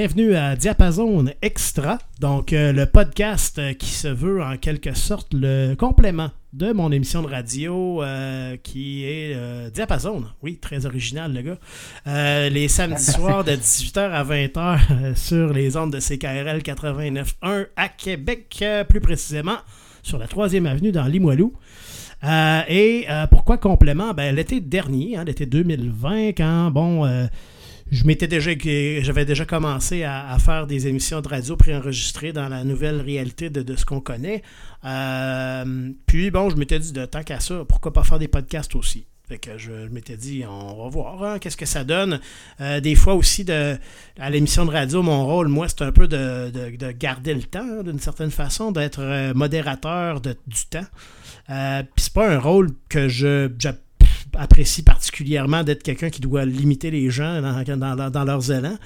Bienvenue à Diapason Extra, donc euh, le podcast euh, qui se veut en quelque sorte le complément de mon émission de radio euh, qui est Diapason. Oui, très original le gars. les samedis soirs de 18h à 20h sur les ondes de CKRL 89.1 à Québec, plus précisément sur la 3e avenue dans Limoilou. et pourquoi complément? Ben, l'été dernier, hein, l'été 2020, quand, bon, je m'étais déjà j'avais déjà commencé à, faire des émissions de radio préenregistrées dans la nouvelle réalité de, ce qu'on connaît. Euh, puis bon, je m'étais dit de tant qu'à ça, pourquoi pas faire des podcasts aussi? Fait que je, m'étais dit, on va voir hein, qu'est-ce que ça donne? Euh, des fois aussi, de, à l'émission de radio, mon rôle, moi, c'est un peu de, garder le temps, hein, d'une certaine façon, d'être euh, modérateur du temps. Euh, Puis c'est pas un rôle que je, apprécie particulièrement d'être quelqu'un qui doit limiter les gens dans, leurs élans.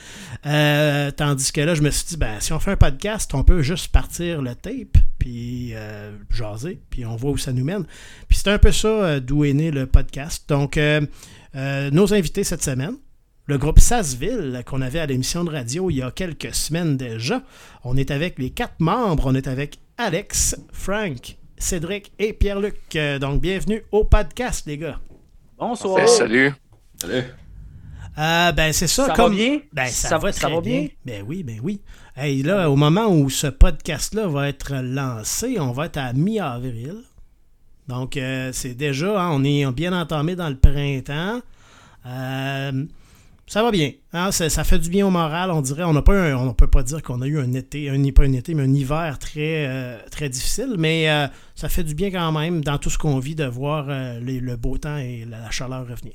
Euh, tandis que là, je me suis dit, ben, si on fait un podcast, on peut juste partir le tape, puis euh, jaser, puis on voit où ça nous mène. Puis c'est un peu ça euh, d'où est né le podcast. Donc, nos invités cette semaine, le groupe Sassville qu'on avait à l'émission de radio il y a quelques semaines déjà. On est avec les quatre membres. On est avec Alex, Frank, Cédric et Pierre-Luc. Donc, bienvenue au podcast, les gars. Bonsoir. salut. Salut. Euh, ben, c'est ça. Ça comme... va bien? Ben, ça, va, très bien. Ben oui, ben oui. Hey, là, au moment où ce podcast-là va être lancé, on va être à mi-avril. Donc, euh, c'est déjà, hein, on est bien entamé dans le printemps. Euh, ça va bien. Hein, ça, fait du bien au moral, on dirait. On n'a pas on ne peut pas dire qu'on a eu un été, un, pas un été, mais un hiver très, euh, très difficile, mais euh, ça fait du bien quand même dans tout ce qu'on vit de voir euh, le beau temps et la, chaleur revenir.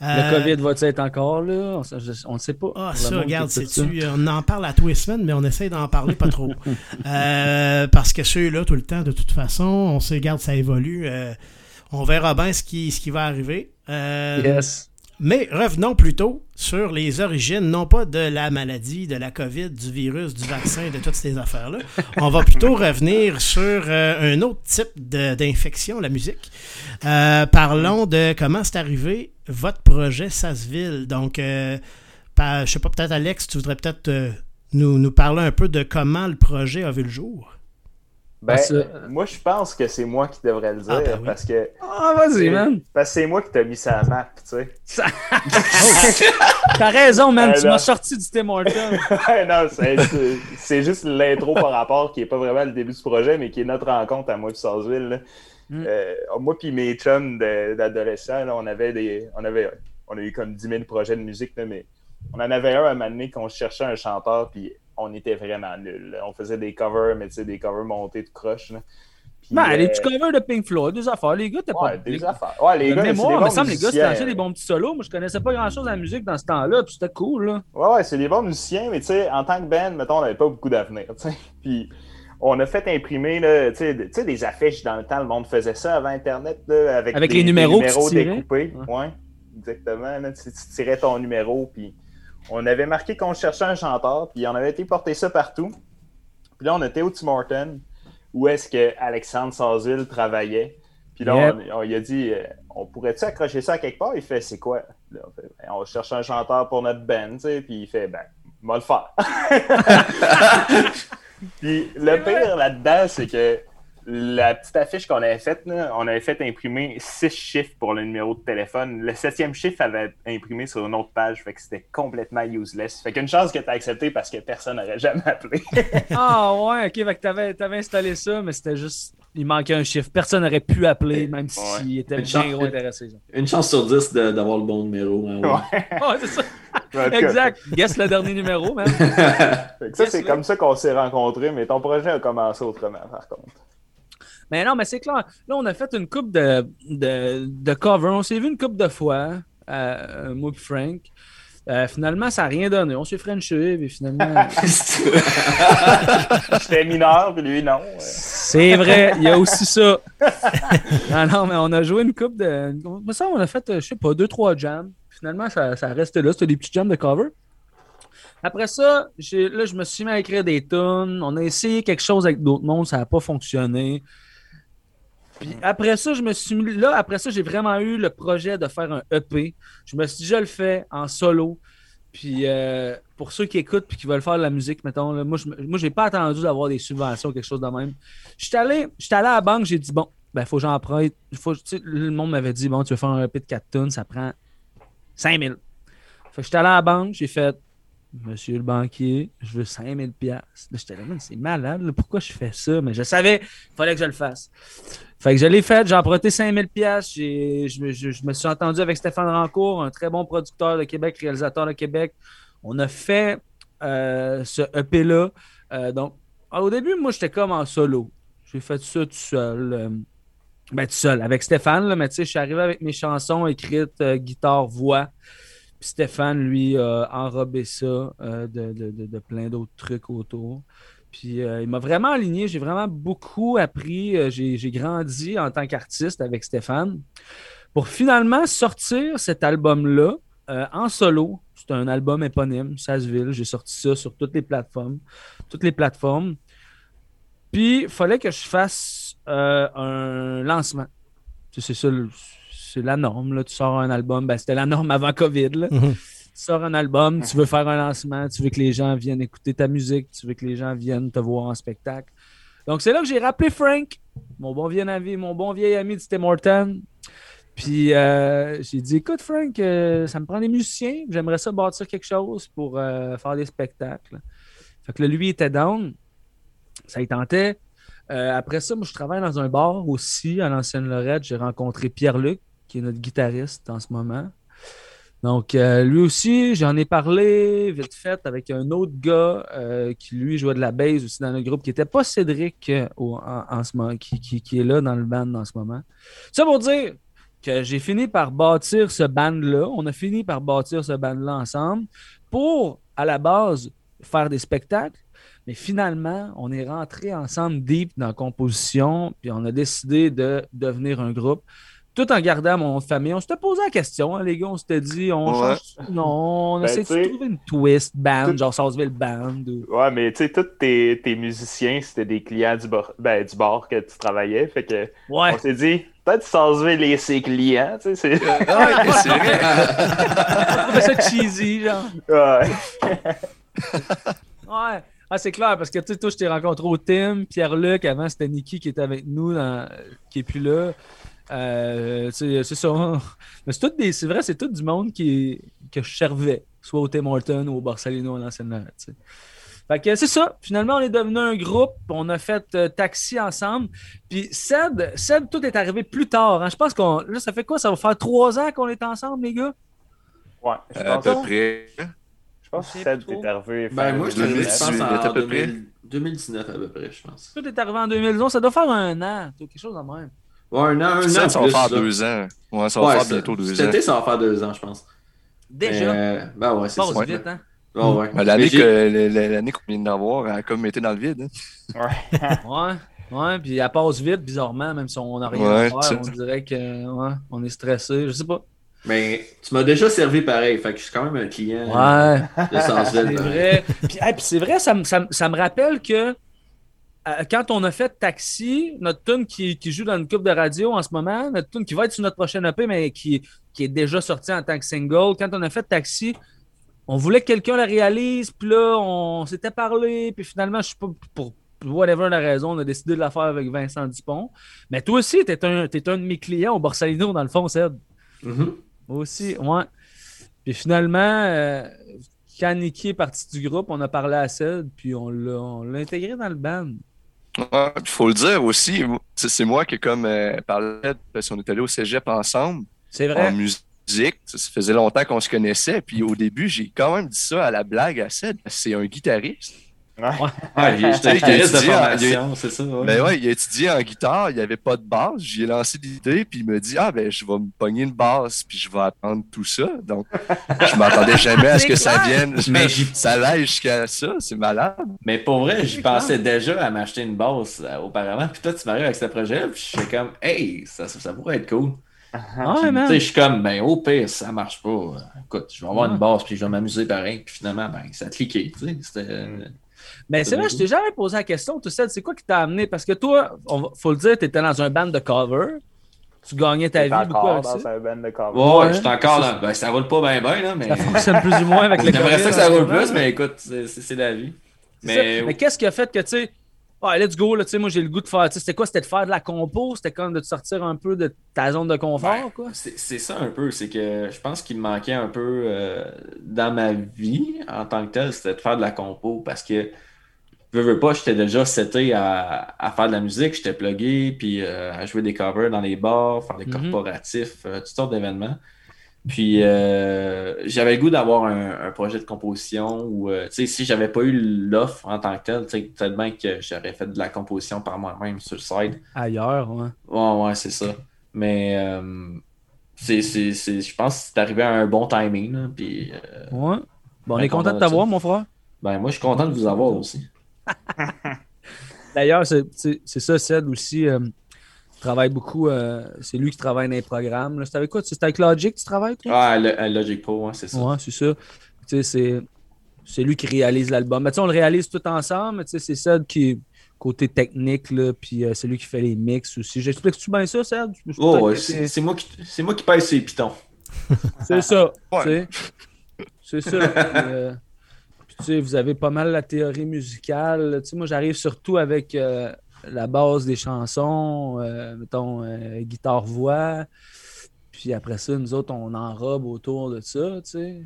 le COVID va-t-il être encore là? On ne sait pas. Ah, ça, regarde, tu on en parle à tous les semaines, mais on essaie d'en parler pas trop. parce que ceux-là, tout le temps, de toute façon, on sait, regarde, ça évolue. on verra bien ce qui, ce qui va arriver. yes. Mais revenons plutôt sur les origines, non pas de la maladie, de la COVID, du virus, du vaccin, de toutes ces affaires-là. On va plutôt revenir sur euh, un autre type d'infection, la musique. Euh, parlons de comment c'est arrivé votre projet Sassville. Donc, euh, je sais pas, peut-être Alex, tu voudrais peut-être nous, nous parler un peu de comment le projet a vu le jour. Ben, moi, je pense que c'est moi qui devrais le ah, dire ben parce que. Ah, vas-y, man! Parce que c'est moi qui t'ai mis ça à la map, tu sais. T'as raison, man, tu m'as sorti du Tim Horton. non, c'est juste l'intro par rapport qui est pas vraiment le début du projet, mais qui est notre rencontre à moi et Sarsville. Mm. Euh, moi puis mes chums d'adolescents, on avait des. On avait. On a eu comme 10 000 projets de musique, mais on en avait un à un moment donné qu'on cherchait un chanteur, puis on était vraiment nuls. On faisait des covers, mais tu sais, des covers montés de croche. Là. ben, les petits covers de Pink Floyd, des affaires. Les gars, t'es ouais, pas. des affaires. Ouais, les gars, mémoire, me semble, les gars, c'était des bons petits solos. Moi, je connaissais pas grand chose à la musique dans ce temps-là, puis c'était cool, là. Ouais, ouais, c'est des bons musiciens, mais tu sais, en tant que band, mettons, on n'avait pas beaucoup d'avenir, tu sais. Puis on a fait imprimer, tu sais, des affiches dans le temps, le monde faisait ça avant Internet, là, avec, avec les numéros, numéros découpés. Ouais. exactement. tu tirais ton numéro, puis on avait marqué qu'on cherchait un chanteur, puis on avait été porter ça partout. Puis là, on était au Tim Horton, où est-ce que Alexandre Sazil travaillait. Puis là, on, il a dit euh, On pourrait-tu accrocher ça à quelque part? Il fait C'est quoi? On, fait, ben, on cherche un chanteur pour notre band, tu sais. Puis il fait Ben, on va le faire. puis le pire là-dedans, c'est que la petite affiche qu'on avait faite, on avait fait imprimer six chiffres pour le numéro de téléphone. Le septième chiffre avait imprimé sur une autre page, fait que c'était complètement useless. Fait qu'une chance que tu as accepté parce que personne n'aurait jamais appelé. ah ouais, ok, fait que t'avais, avais installé ça, mais c'était juste. Il manquait un chiffre. Personne n'aurait pu appeler, même s'il était bien gros intéressé. Une chance sur dix d'avoir le bon numéro. Hein, ouais, c'est ça. exact. Guess le dernier numéro, même. ça, c'est comme ça qu'on s'est rencontrés, mais ton projet a commencé autrement, par contre. Mais non, mais c'est clair. Là, on a fait une coupe de, de, de cover. On s'est vu une coupe de fois, euh, moi et Frank. Euh, finalement, ça n'a rien donné. On s'est frenché, et finalement. J'étais mineur, puis lui, non. C'est vrai, il y a aussi ça. non, non, mais on a joué une coupe de. Ça, on a fait, je sais pas, deux, trois jams. Finalement, ça, ça reste là. C'était des petits jams de cover. Après ça, là, je me suis mis à écrire des tunes. On a essayé quelque chose avec d'autres mondes, ça n'a pas fonctionné. Puis après ça, je me suis là, après ça, j'ai vraiment eu le projet de faire un EP. Je me suis dit, je le fais en solo. Puis euh, pour ceux qui écoutent et qui veulent faire de la musique, mettons, là, moi, je moi, j'ai pas attendu d'avoir des subventions ou quelque chose de même. J'étais allé, j'étais allé à la banque, j'ai dit, bon, ben, faut que j'en prenne. Faut, le monde m'avait dit, bon, tu veux faire un EP de 4 tonnes, ça prend 5000. Fait que j'étais allé à la banque, j'ai fait, Monsieur le banquier, je veux 5000 pièces. J'étais là, c'est malade, là, pourquoi je fais ça? Mais je savais, il fallait que je le fasse. Fait que je l'ai fait, j'ai emprunté 5000 pièces. Je, je- me suis entendu avec Stéphane Rancourt, un très bon producteur de Québec, réalisateur de Québec. On a fait euh, ce EP-là. Euh, donc, ah, au début, moi, j'étais comme en solo. J'ai fait ça tout seul. euh, ben, tout seul, avec Stéphane, là, mais tu sais, je suis arrivé avec mes chansons écrites, guitare, voix. Stéphane, lui, a enrobé ça euh, de, plein d'autres trucs autour. Puis euh, il m'a vraiment aligné. J'ai vraiment beaucoup appris. Euh, j'ai, grandi en tant qu'artiste avec Stéphane. Pour finalement sortir cet album-là en solo. C'est un album éponyme, Sasseville. J'ai sorti ça sur toutes les plateformes. Toutes les plateformes. Puis il fallait que je fasse un lancement. C'est ça, c'est la norme. Là. Tu sors un album. Ben, c'était la norme avant COVID. là. Mhm. Tu sors un album, tu veux faire un lancement, tu veux que les gens viennent écouter ta musique, tu veux que les gens viennent te voir en spectacle. Donc, c'est là que j'ai rappelé Frank, mon bon vieil ami, mon bon vieil ami de Tim Horton. Puis, euh, j'ai dit, écoute, Frank, euh, ça me prend des musiciens. J'aimerais ça bâtir quelque chose pour euh, faire des spectacles. Fait que là, lui était down. Ça y tentait. Euh, après ça, moi, je travaille dans un bar aussi, à l'ancienne Lorette. J'ai rencontré Pierre-Luc, qui est notre guitariste en ce moment. Donc, euh, lui aussi, j'en ai parlé vite fait avec un autre gars euh, qui, lui, jouait de la bass aussi dans le groupe, qui n'était pas Cédric euh, en, ce moment, qui, qui- qui est là dans le band en ce moment. Ça pour dire que j'ai fini par bâtir ce band-là. On a fini par bâtir ce band-là ensemble pour, à la base, faire des spectacles. Mais finalement, on est rentré ensemble deep dans la composition, puis on a décidé de devenir un groupe tout en gardant mon nom de famille. On s'était posé la question, hein, les gars. On s'était dit, on Ouais. change. Non, on Ben, essaie de trouver une twist band, tout- genre Sarsville Band. ou- Ouais, mais tu sais, tous tes, tes musiciens, c'était des clients du bar, ben, du bar que tu travaillais. Fait que Ouais. on s'est dit, peut-être s'enlever les ses clients, tu sais. c'est- ouais, c'est vrai. On trouvait ça cheesy, genre. Ouais. Ouais. Ah, c'est clair, parce que tu sais, toi, je t'ai rencontré au Tim, Pierre-Luc, avant, c'était Niki qui était avec nous, dans- qui est plus là. Euh, c'est ça. Mais c'est tout des- c'est vrai, c'est tout du monde qui, que je servais, soit au Tim Horton ou au Barcelino à l'ancienne. Fait que c'est ça. Finalement, on est devenu un groupe. On a fait euh, taxi ensemble. Puis Seb, Seb, tout est arrivé plus tard. hein. Je pense qu'on. Là, ça fait quoi? Ça va faire trois ans qu'on est ensemble, les gars? Ouais, je Euh, à peu près. je pense que Seb est arrivé. Ben, moi, je suis arrivé, je 2018, pense, à en peu près. 2000 2019 à peu près, je pense. Tout est arrivé en 2011. Ça doit faire un an. quelque chose de même. Ouais, un an, un an. Ça, ça va faire deux ans. Ouais, ça va faire bientôt deux Cet ans. été, ça va faire deux ans, je pense. Déjà? Euh, ben ouais, c'est ça. vite, hein? Ouais. Ben, L'année qu'on vient d'avoir, elle a comme été dans le vide. hein. Ouais. Ouais, puis elle passe vite, bizarrement, même si on n'a rien Ouais, à faire. On dirait que ouais, on est stressé. Je sais pas. Mais tu m'as déjà servi pareil, fait que je suis quand même un client Ouais. de Sansville. C'est vrai. Puis, hey, puis c'est vrai, ça, me- ça me- ça me rappelle que euh, quand on a fait Taxi, notre tune qui, qui joue dans une coupe de radio en ce moment, notre tune qui va être sur notre prochaine EP, mais qui, qui est déjà sortie en tant que single, quand on a fait Taxi, on voulait que quelqu'un la réalise, puis là, on s'était parlé, puis finalement, je sais pas, pour whatever la raison, on a décidé de la faire avec Vincent Dupont. Mais toi aussi, t'es un, t'es un de mes clients au Borsalino, dans le fond, Seb. Mhm. Moi aussi, ouais. Puis finalement, euh, quand Nicky est parti du groupe, on a parlé à Ced, puis on l'a on l'a intégré dans le band. Ouais, puis faut le dire aussi, c'est moi qui comme euh, parlé, parce qu'on est allé au cégep ensemble, C'est en musique. Ça, ça faisait longtemps qu'on se connaissait. Puis au début, j'ai quand même dit ça à la blague à Ced. C'est un guitariste. Ouais, Il a étudié en- formation, c'est ça. ouais. Ben ouais, il a étudié en guitare, il n'y avait pas de basse. J'y ai lancé l'idée, puis il me dit Ah, ben, je vais me pogner une basse, puis je vais apprendre tout ça. Donc, je m'attendais jamais à ce que ça vienne. Mais ça l'aille jusqu'à ça, c'est malade. Mais pour vrai, j'y pensais déjà à m'acheter une basse euh, auparavant. Puis toi, tu m'arrives avec ce projet, puis je suis comme, hey, ça, ça, ça pourrait être cool. Ouais, tu man. sais, je suis comme, ben, au pire, ça marche pas. Écoute, je vais avoir Ouais. une basse, puis je vais m'amuser pareil. Puis finalement, ben, ça a cliqué. Tu sais, c'était. euh, Mais c'est vrai, je t'ai jamais posé la question, tout ça, c'est quoi qui t'a amené? Parce que toi, on faut le dire, tu étais dans un band de cover. tu gagnais ta vie beaucoup encore avec dans ça. un band de cover. Ouais, Ouais. j'étais encore là. Ben, ça roule pas bien, bien, là, mais. Ça fonctionne plus ou moins avec le J'aimerais ça que ça roule plus, mais écoute, c'est c'est la vie. Mais, Mais qu'est-ce qui a fait que, tu sais, ah, let's go, là, tu sais, moi j'ai le goût de faire. tu sais, C'était quoi? C'était de faire de la compo? C'était comme de te sortir un peu de ta zone de confort, Ouais. quoi? c'est c'est ça un peu. C'est que je pense qu'il me manquait un peu euh, dans ma vie en tant que tel, c'était de faire de la compo parce que veux, veux pas, j'étais déjà seté à, à faire de la musique, j'étais plugué, puis euh, à jouer des covers dans les bars, faire des Mhm. corporatifs, euh, toutes sortes d'événements. Puis euh, j'avais le goût d'avoir un, un projet de composition où, euh, tu sais, si j'avais pas eu l'offre en tant que tel, tu sais, peut-être bien que j'aurais fait de la composition par moi-même sur le site. Ailleurs, ouais. Ouais, ouais, c'est ça. Mais euh, c'est, je pense que c'est arrivé à un bon timing. Là, puis, Ouais. Bon, on Ben, est content de t'avoir, mon frère. ben, moi, je suis content de vous avoir aussi. D'ailleurs, c'est ça, Ced aussi. euh, travaille beaucoup. euh, c'est lui qui travaille dans les programmes. C'est avec quoi C'est avec Logic que tu travailles, toi? Ah, le- à Logic Pro, ouais, c'est ça. Ouais, c'est ça. Tu sais, c'est. C'est lui qui réalise l'album. Mais tu sais, on le réalise tout ensemble. mais tu sais, c'est Ced qui est côté technique, là, puis euh, c'est lui qui fait les mix aussi. J'explique-tu bien ça, Ced? Oh, ouais, c'est, moi qui, c'est moi qui pèse ces pitons. C'est ça. Ouais. C'est ça. Puis, euh, sais, vous avez pas mal la théorie musicale. Tu sais, moi, j'arrive surtout avec euh, la base des chansons, euh, mettons, euh, guitare-voix. Puis après ça, nous autres, on enrobe autour de ça, tu sais.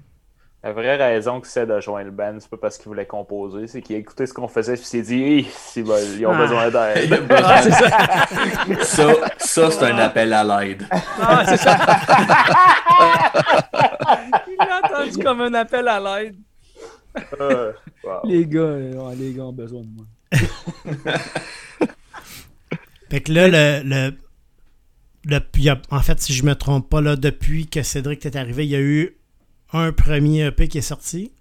La vraie raison que c'est de joindre le band, c'est pas parce qu'il voulait composer, c'est qu'il a écouté ce qu'on faisait et il s'est dit, Hey, ils ont Ah. besoin d'aide. Ah, c'est ça. Ça, ça c'est un appel à l'aide. Ah, c'est ça. Il l'a entendu comme un appel à l'aide. Euh, wow. Les gars, euh, les gars ont besoin de moi. Fait que là, le, le, le- il y a- en fait, si je me trompe pas, là, depuis que Cédric est arrivé, il y a eu un premier EP qui est sorti.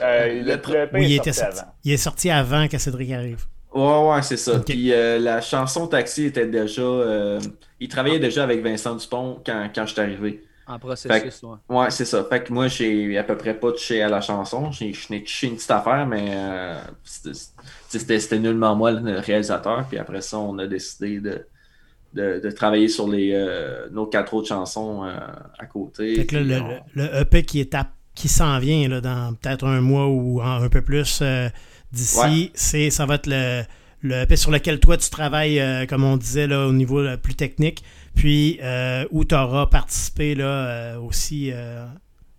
Euh, Le le, le EP il est était sorti sorti. avant. Il est sorti avant que Cédric arrive. Ouais, ouais, c'est ça. Puis euh, la chanson Taxi était déjà. euh, il travaillait déjà avec Vincent Dupont quand, quand je suis arrivé. En processus, ouais. Ouais, c'est ça. Fait que moi, j'ai à peu près pas touché à la chanson. J'ai- Je n'ai touché une petite affaire, mais euh, c'était- nullement moi le réalisateur. Puis après ça, on a décidé de, de, de travailler sur les, euh, nos quatre autres chansons euh, à côté. Fait que là, le, on- le- le EP qui est à- qui s'en vient là, dans peut-être un mois ou en- un peu plus euh, d'ici, Ouais. c'est ça va être le, le EP sur lequel toi tu travailles, euh, comme on disait, là, au niveau plus technique, puis euh, où tu auras participé là, euh, aussi euh,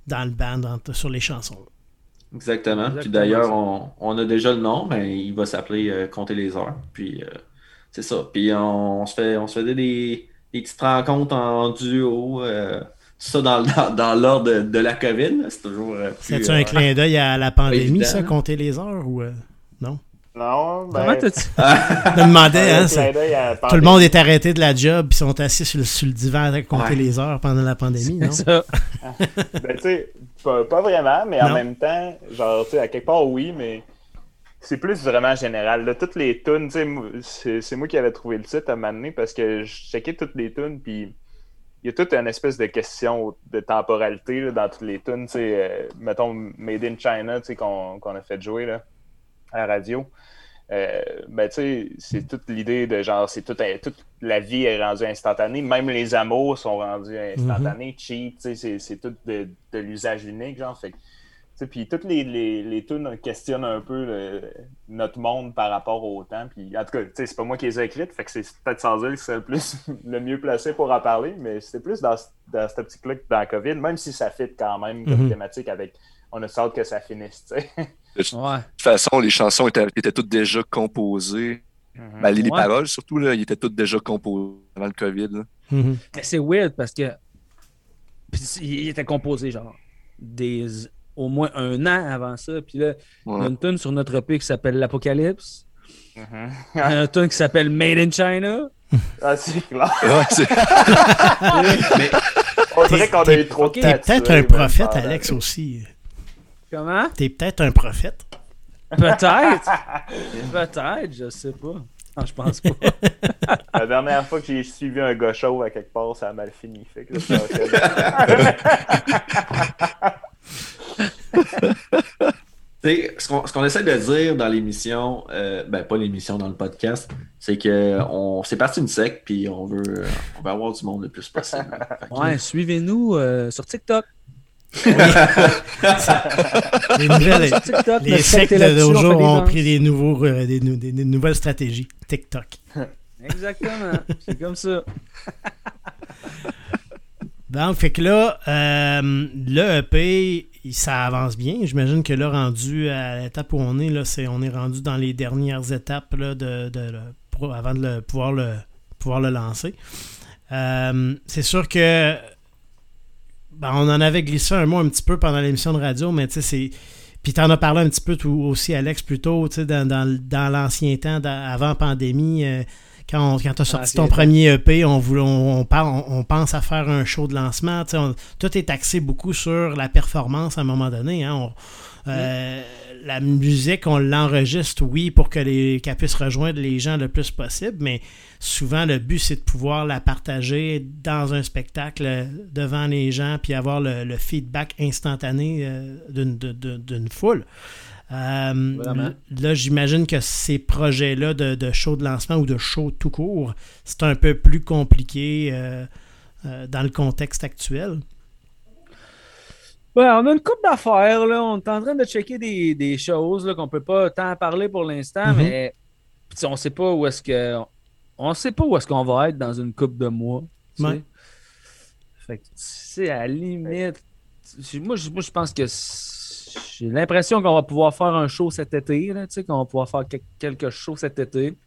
dans le band, dans- sur les chansons. Exactement. Puis d'ailleurs, on, on a déjà le nom, mais il va s'appeler euh, Compter les heures. Puis euh, c'est ça. Puis on, on se fait, on se faisait des, des petites rencontres en duo. euh, tout ça dans, dans, dans l'ordre de, de la COVID. C'est toujours. euh, C'est-tu euh, un clin d'œil à la pandémie, ça, compter les heures ou. euh, non? Non, ben. Comment t'as-tu. Je me demandais, hein, Tout le monde est arrêté de la job puis sont assis sur le, sur le divan à compter Ouais. les heures pendant la pandémie, non? C'est ça. Ben, tu sais, pas, pas vraiment, mais en même temps, genre, tu sais, à quelque part, oui, mais c'est plus vraiment général. Là, toutes les tunes, tu sais, moi, c'est c'est moi qui avais trouvé le titre à m'amener parce que je checkais toutes les tunes, puis il y a toute une espèce de question de temporalité là, dans toutes les tunes, tu sais, euh, mettons Made in China, tu sais, qu'on qu'on a fait jouer là, à la radio. Euh, ben, tu sais, c'est toute l'idée de genre, c'est tout, toute la vie est rendue instantanée. Même les amours sont rendus instantanés. Cheat, tu sais, c'est- tout de, de l'usage unique, genre. Fait puis toutes les, les, les tunes questionnent un peu le- notre monde par rapport au temps. Puis, en tout cas, tu sais, c'est pas moi qui les ai écrites, fait que c'est peut-être sans dire que c'est le plus le mieux placé pour en parler, mais c'était plus dans, dans cette optique-là que dans la COVID, même si ça fit quand même comme Mhm. thématique avec on a hâte que ça finisse, tu sais. Ouais. De toute façon, les chansons étaient, étaient toutes déjà composées. Ben, les, les Ouais. paroles, surtout, là, ils étaient toutes déjà composées avant le COVID. Mhm. Mais C'est weird parce que. Il était composé genre des au moins un an avant ça. Puis là, il y a Ouais. une tune sur notre EP qui s'appelle L'Apocalypse. Mhm. Il y a une tune qui s'appelle Made in China. Ah, c'est clair. Ouais, c'est- mais On dirait qu'on a T'es- eu trop de T'es temps. peut-être un prophète, Alex, aussi. Comment? T'es peut-être un prophète. Peut-être. Peut-être, je sais pas. Non, je pense pas. La dernière fois que j'ai suivi un gars chauve à quelque part, ça a mal fini. Fait que là, ça Tu sais, ce qu'on ce qu'on essaie de dire dans l'émission, euh, ben pas l'émission, dans le podcast, C'est que on c'est parti une sec, puis on veut, on veut avoir du monde le plus possible. Que- Ouais, suivez-nous euh, sur TikTok. Les, nouvelles, TikTok, les sectes ont pris des, nouveaux, euh, des, nou- des- des nouvelles stratégies. TikTok. Exactement. C'est comme ça. Donc, fait que là, euh, le EP, ça avance bien. J'imagine que là, rendu à l'étape où on est, là, c'est, on est rendu dans les dernières étapes là, de, de- pour- avant de le- pouvoir, le, pouvoir le lancer. Euh, c'est sûr que ben, on en avait glissé un mot un petit peu pendant l'émission de radio, mais tu sais, c'est. Puis t'en as parlé un petit peu tout, aussi, Alex, plus tôt, tu sais, dans, dans, dans l'ancien temps, dans- avant pandémie, euh, quand, quand tu as sorti ton premier EP, on, voulait, on, on, parle- on- pense à faire un show de lancement. tu sais, on- tout est axé beaucoup sur la performance à un moment donné. hein. Euh, La musique, on l'enregistre, oui, pour que les, qu'elle puisse rejoindre les gens le plus possible, mais souvent le but, c'est de pouvoir la partager dans un spectacle euh, devant les gens, puis avoir le, le feedback instantané euh, d'une, foule. Euh, Vraiment. là, j'imagine que ces projets-là de, de show de lancement ou de show tout court, c'est un peu plus compliqué euh, dans le contexte actuel. Ouais, on a une coupe d'affaires, là. On est en train de checker des, des choses là, qu'on peut pas tant parler pour l'instant, Mhm. mais on sait pas où est-ce que. On sait pas où est-ce qu'on va être dans une coupe de mois. Ouais. Fait que, tu sais, à la limite. Moi, je, moi, je pense que j'ai l'impression qu'on va pouvoir faire un show cet été, là, qu'on va pouvoir faire quel- quelques shows cet été.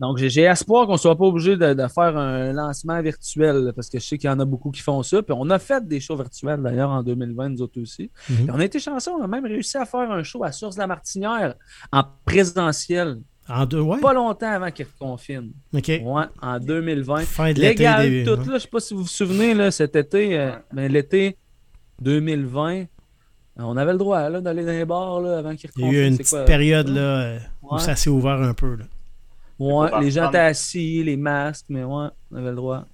Donc, j'ai espoir qu'on ne soit pas obligé de, de faire un lancement virtuel, parce que je sais qu'il y en a beaucoup qui font ça. Puis on a fait des shows virtuels d'ailleurs en 2020, nous autres aussi. Mhm. Puis on a été chanceux, on a même réussi à faire un show à Source de la Martinière en présentiel, En deux, ouais. pas longtemps avant qu'ils reconfinent. OK. Ouais, en 2020. Fin de l'été. Légal, début, tout, ouais. là, je sais pas si vous vous souvenez, là, cet été, euh, ben, l'été 2020, on avait le droit là, d'aller dans les bars là, avant qu'ils Il y a reconfinent. eu une petite quoi? période là, euh, où Ouais. ça s'est ouvert un peu. Là. Ouais, les gens étaient assis, les masques, mais ouais, on avait le droit.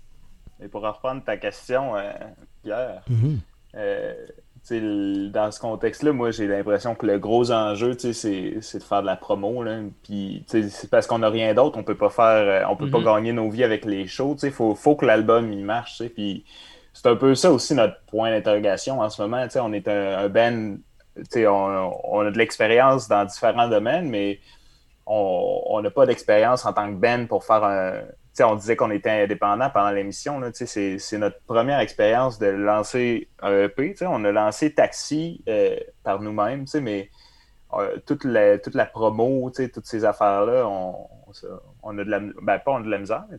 Et pour reprendre ta question, euh, Pierre, Mhm. euh, tu sais, le- dans ce contexte-là, moi, j'ai l'impression que le gros enjeu, tu sais, c'est c'est de faire de la promo. Là. Puis, tu sais, c'est parce qu'on n'a rien d'autre, on peut pas faire, euh, on peut Mhm. pas gagner nos vies avec les shows. Il faut, faut que l'album il marche. tu sais. Puis, c'est un peu ça aussi notre point d'interrogation en ce moment. tu sais, On est un, un band, tu sais, on, on a de l'expérience dans différents domaines, mais on n'a pas d'expérience en tant que band pour faire un. On disait qu'on était indépendant pendant l'émission. C'est notre première expérience de lancer un EP. On a lancé Taxi euh, par nous-mêmes, mais euh, toute, la, toute la promo, toutes ces affaires-là, on, on, a de la, ben, pas on a de la misère, mais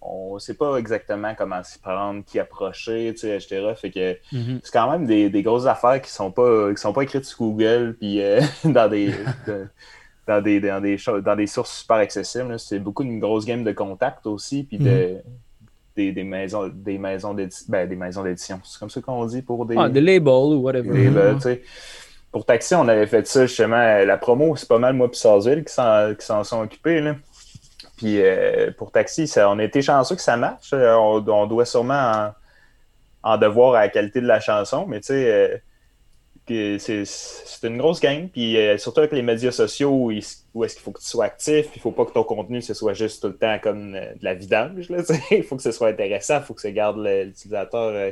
on ne sait pas exactement comment s'y prendre, qui approcher, etc. Fait que c'est quand même des, des grosses affaires qui sont pas qui sont pas écrites sur Google puis euh, dans des de- dans des dans des dans des sources super accessibles c'est beaucoup une grosse game de contact aussi puis de des, des maisons des maisons d'édition ben, des maisons d'édition c'est comme ça qu'on dit pour des Ah, des labels ou whatever. des- sais, pour Taxi, on avait fait ça justement. La promo, c'est pas mal moi et Sarsville qui s'en sont occupés. Là. Puis euh, pour Taxi, ça, on a été chanceux que ça marche. Euh, On, on doit sûrement en, en devoir à la qualité de la chanson, mais tu sais, euh, c'est une grosse game. Puis euh, surtout avec les médias sociaux où, il- où est-ce qu'il faut que tu sois actif. Il faut pas que ton contenu ce soit juste tout le temps comme euh, de la vidange. tu. Il faut que ce soit intéressant. Il faut que ça garde l'utilisateur. euh,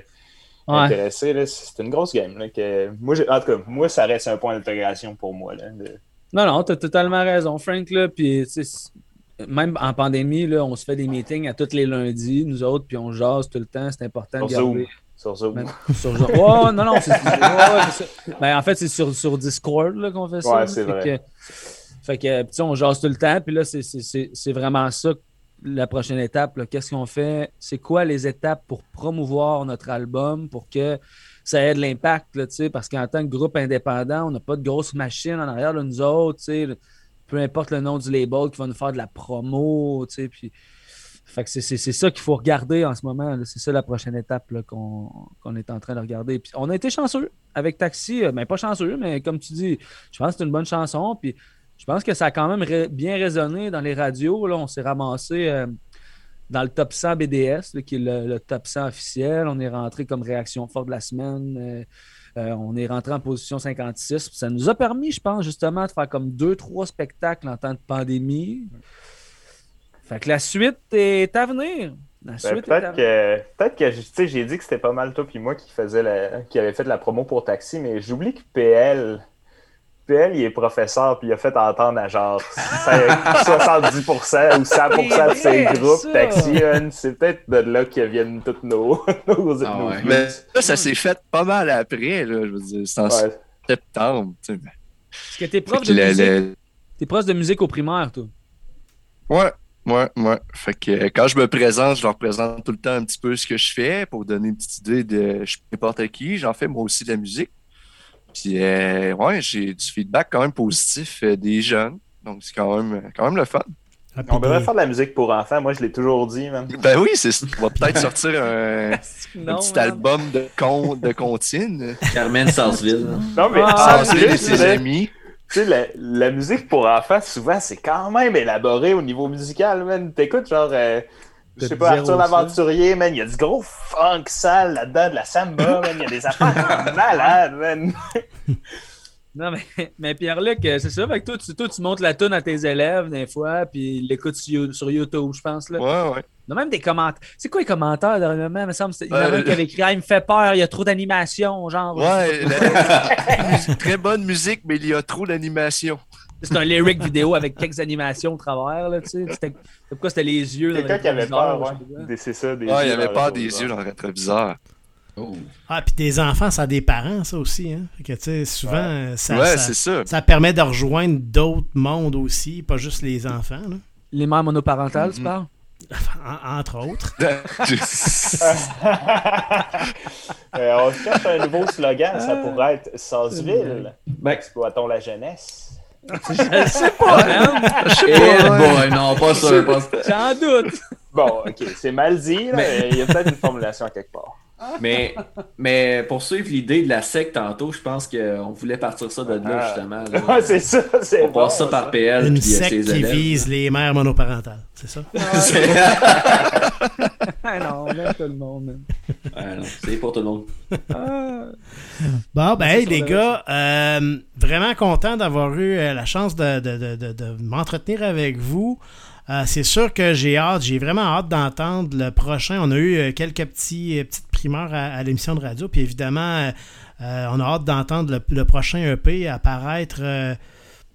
Ouais. intéressé. C'est une grosse game. Là, que... moi, en tout cas, moi, ça reste un point d'interrogation pour moi. Là, de- Non, non, t'as totalement raison, Frank. Là, puis, tu même en pandémie, là, on se fait des meetings à tous les lundis, nous autres, puis on jase tout le temps. C'est important de garder. Zoom. Sur Zoom. Sur Zoom. Ouais, non, non, c'est, ouais. Ben, en fait, c'est sur, sur Discord là, qu'on fait ça. Ouais, c'est Fait vrai. que- fait que, puis, tu sais, on jase tout le temps, puis là, c'est, vraiment ça, la prochaine étape. Qu'est-ce qu'on fait? C'est quoi les étapes pour promouvoir notre album, pour que ça ait de l'impact, là, tu sais, parce qu'en tant que groupe indépendant, on n'a pas de grosse machine en arrière de nous autres, tu sais, peu importe le nom du label qui va nous faire de la promo, tu sais, puis... Fait que c'est- ça qu'il faut regarder en ce moment. C'est ça la prochaine étape qu'on est en train de regarder. Puis on a été chanceux avec Taxi. euh, Ben, pas chanceux, mais comme tu dis, je pense que c'est une bonne chanson. Puis je pense que ça a quand même bien résonné dans les radios. Là. On s'est ramassé euh, dans le top 100 BDS, qui est le, top 100 officiel. On est rentré comme réaction forte de la semaine. Euh, on est rentré en position 56. Puis ça nous a permis, je pense, justement, de faire comme deux, trois spectacles en temps de pandémie. Fait que la suite est à venir. La Ben, suite est à peut-être que, peut-être que tu sais, j'ai dit que c'était pas mal toi puis moi qui faisait la, qui avait fait de la promo pour Taxi, mais j'oublie que PL, PL, il est professeur puis il a fait entendre à genre 70% ou 100% de ses groupes ça. Taxi. C'est peut-être de là que viennent toutes nos, nos, Ah nos ouais. views. Mais là, ça s'est fait pas mal après, là. Je veux dire, c'est en Ouais. septembre. tu sais. Est-ce que t'es prof Fait de que le- musique? le- T'es prof de musique au primaire, toi? Ouais, ouais, ouais. Fait que euh, quand je me présente, je leur présente tout le temps un petit peu ce que je fais pour donner une petite idée de je suis n'importe qui. J'en fais moi aussi de la musique. Puis, euh, ouais, j'ai du feedback quand même positif euh, des jeunes. Donc, c'est quand même, quand même le fun. Ah, On devrait faire de la musique pour enfants. Moi, je l'ai toujours dit, man. Ben oui, c'est, on va peut-être sortir un, petit man. album de, con, de comptines. Carmen Sarsville. Non, mais Ah, Sans et ses amis. Tu sais, la, la musique pour enfants, souvent, c'est quand même élaboré au niveau musical, man. T'écoutes, genre, euh, je sais pas, Arthur l'Aventurier, man, il y a du gros funk sale là-dedans, de la samba, man, il y a des affaires malades, man. Non, mais, mais Pierre-Luc, euh, c'est ça. Fait que toi, tu, toi, tu montes la tune à tes élèves des fois, puis ils l'écoutent sur, You- sur YouTube, je pense. Là. Ouais, ouais. Il y a même des commentaires. C'est quoi les commentaires dernièrement? Il me semble il y en a Euh, un qui avait écrit Ah, il me fait peur, il y a trop d'animation, genre. Ouais, la- très bonne musique, mais il y a trop d'animation. C'est un lyric vidéo avec quelques animations au travers, là, tu sais. C'était c'est pourquoi c'était les yeux. dans Quelqu'un le qui avait peur, ouais. C'est ça, des Ouais, il avait le des yeux dans le rétroviseur. Oh. Ah, puis des enfants, ça a des parents, ça aussi. Hein? Fait que, tu sais, souvent, Ouais. euh, ça, ouais, ça, c'est ça. ça permet de rejoindre d'autres mondes aussi, pas juste les enfants, là. Les mères monoparentales, tu Mhm. parles? En- entre autres. Euh, on cherche un nouveau slogan, ça pourrait être Sarsville, Ben, exploitons la jeunesse. Je sais pas, man. eh boy, non, pas sûr. Pas... J'en doute. Bon, ok, c'est mal dit, là, Mais- il y a peut-être une formulation à quelque part. Mais, mais pour suivre l'idée de la secte tantôt, je pense qu'on voulait partir ça de là, Ah. justement. là. Ouais, c'est ça, c'est On bon. passe ça par PL Une puis euh, secte ses qui élèves. vise les mères monoparentales, c'est ça? Ah non, même tout le monde, non, c'est pour tout le monde. Ah. Bon, ben, hey, les le gars, euh, vraiment content d'avoir eu euh, la chance de, de- de- de- de m'entretenir avec vous. Euh, c'est sûr que j'ai hâte, j'ai vraiment hâte d'entendre le prochain. On a eu euh, quelques petits, euh, petites primeurs à, l'émission de radio, puis évidemment, euh, on a hâte d'entendre le, prochain EP apparaître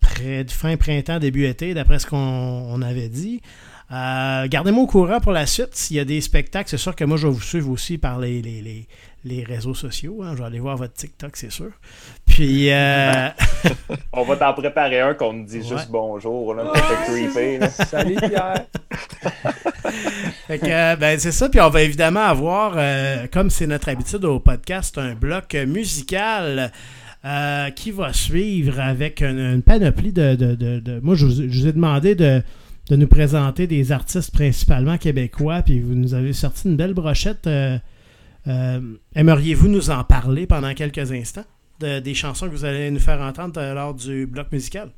près de fin printemps, début été, d'après ce qu'on on avait dit. Gardez-moi au courant pour la suite. S'il y a des spectacles, c'est sûr que moi, je vais vous suivre aussi par les, les, les, les réseaux sociaux. hein. Je vais aller voir votre TikTok, c'est sûr. Puis, euh, On va t'en préparer un qu'on nous dit Ouais. juste bonjour, là, creeper. là. Salut, Pierre. fait que, euh, ben, c'est ça. Puis, on va évidemment avoir, euh, comme c'est notre habitude au podcast, un bloc musical. euh, qui va suivre avec une, une panoplie de, de- de- de- Moi, je vous, je vous ai demandé de, de nous présenter des artistes principalement québécois, puis vous nous avez sorti une belle brochette. Euh, Aimeriez-vous nous en parler pendant quelques instants de- des chansons que vous allez nous faire entendre euh, lors du bloc musical?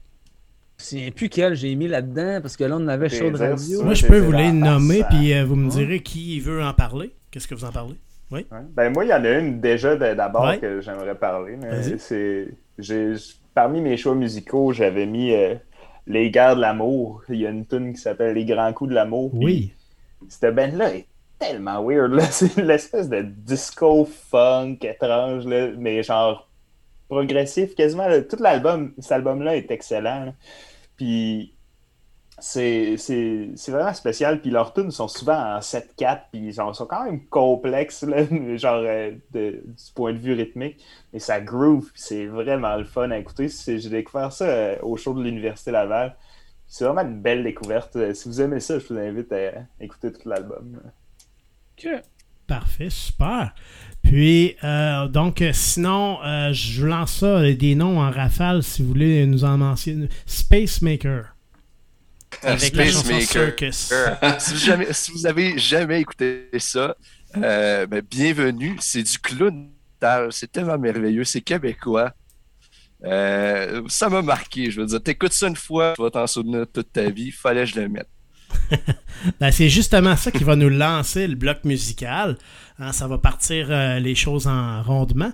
Sais plus quel j'ai mis là-dedans parce que là, on avait chaud de radio. Moi, je peux vous les nommer, puis euh, vous me direz qui veut en parler. Qu'est-ce que vous en parlez? Ouais. Ben moi, il y en a une déjà de- d'abord Ouais. que j'aimerais parler. mais Vas-y. C'est, j'ai, parmi mes choix musicaux, j'avais mis euh, Les Guerres de l'amour. Il y a une tune qui s'appelle Les Grands Coups de l'amour. Oui. Cette band-là est tellement weird. Là. C'est l'espèce de disco funk étrange, là, mais genre progressif quasiment. Tout l'album, cet album-là est excellent. Puis c'est vraiment spécial. Puis leurs tunes sont souvent en 7-4, puis genre, sont quand même complexes, là, genre euh, du point de vue rythmique. Mais ça groove, c'est vraiment le fun à écouter. J'ai découvert ça euh, au show de l'Université Laval. C'est vraiment une belle découverte. Euh, Si vous aimez ça, je vous invite à écouter tout l'album. Parfait, super. Puis, euh, donc, euh, sinon, euh, je vous lance ça, euh, des noms en rafale, si vous voulez nous en mentionner. Space Maker. Avec la chanson Spacemaker. Circus. si, vous jamais- si vous avez jamais écouté ça, euh, ben, bienvenue. C'est du clown. C'est tellement merveilleux. C'est québécois. Euh, ça m'a marqué. Je veux dire, t'écoutes ça une fois, tu vas t'en souvenir toute ta vie. Fallait que je le mette. Ben, c'est justement ça qui va nous lancer le bloc musical. Hein, ça va partir euh, les choses en rondement.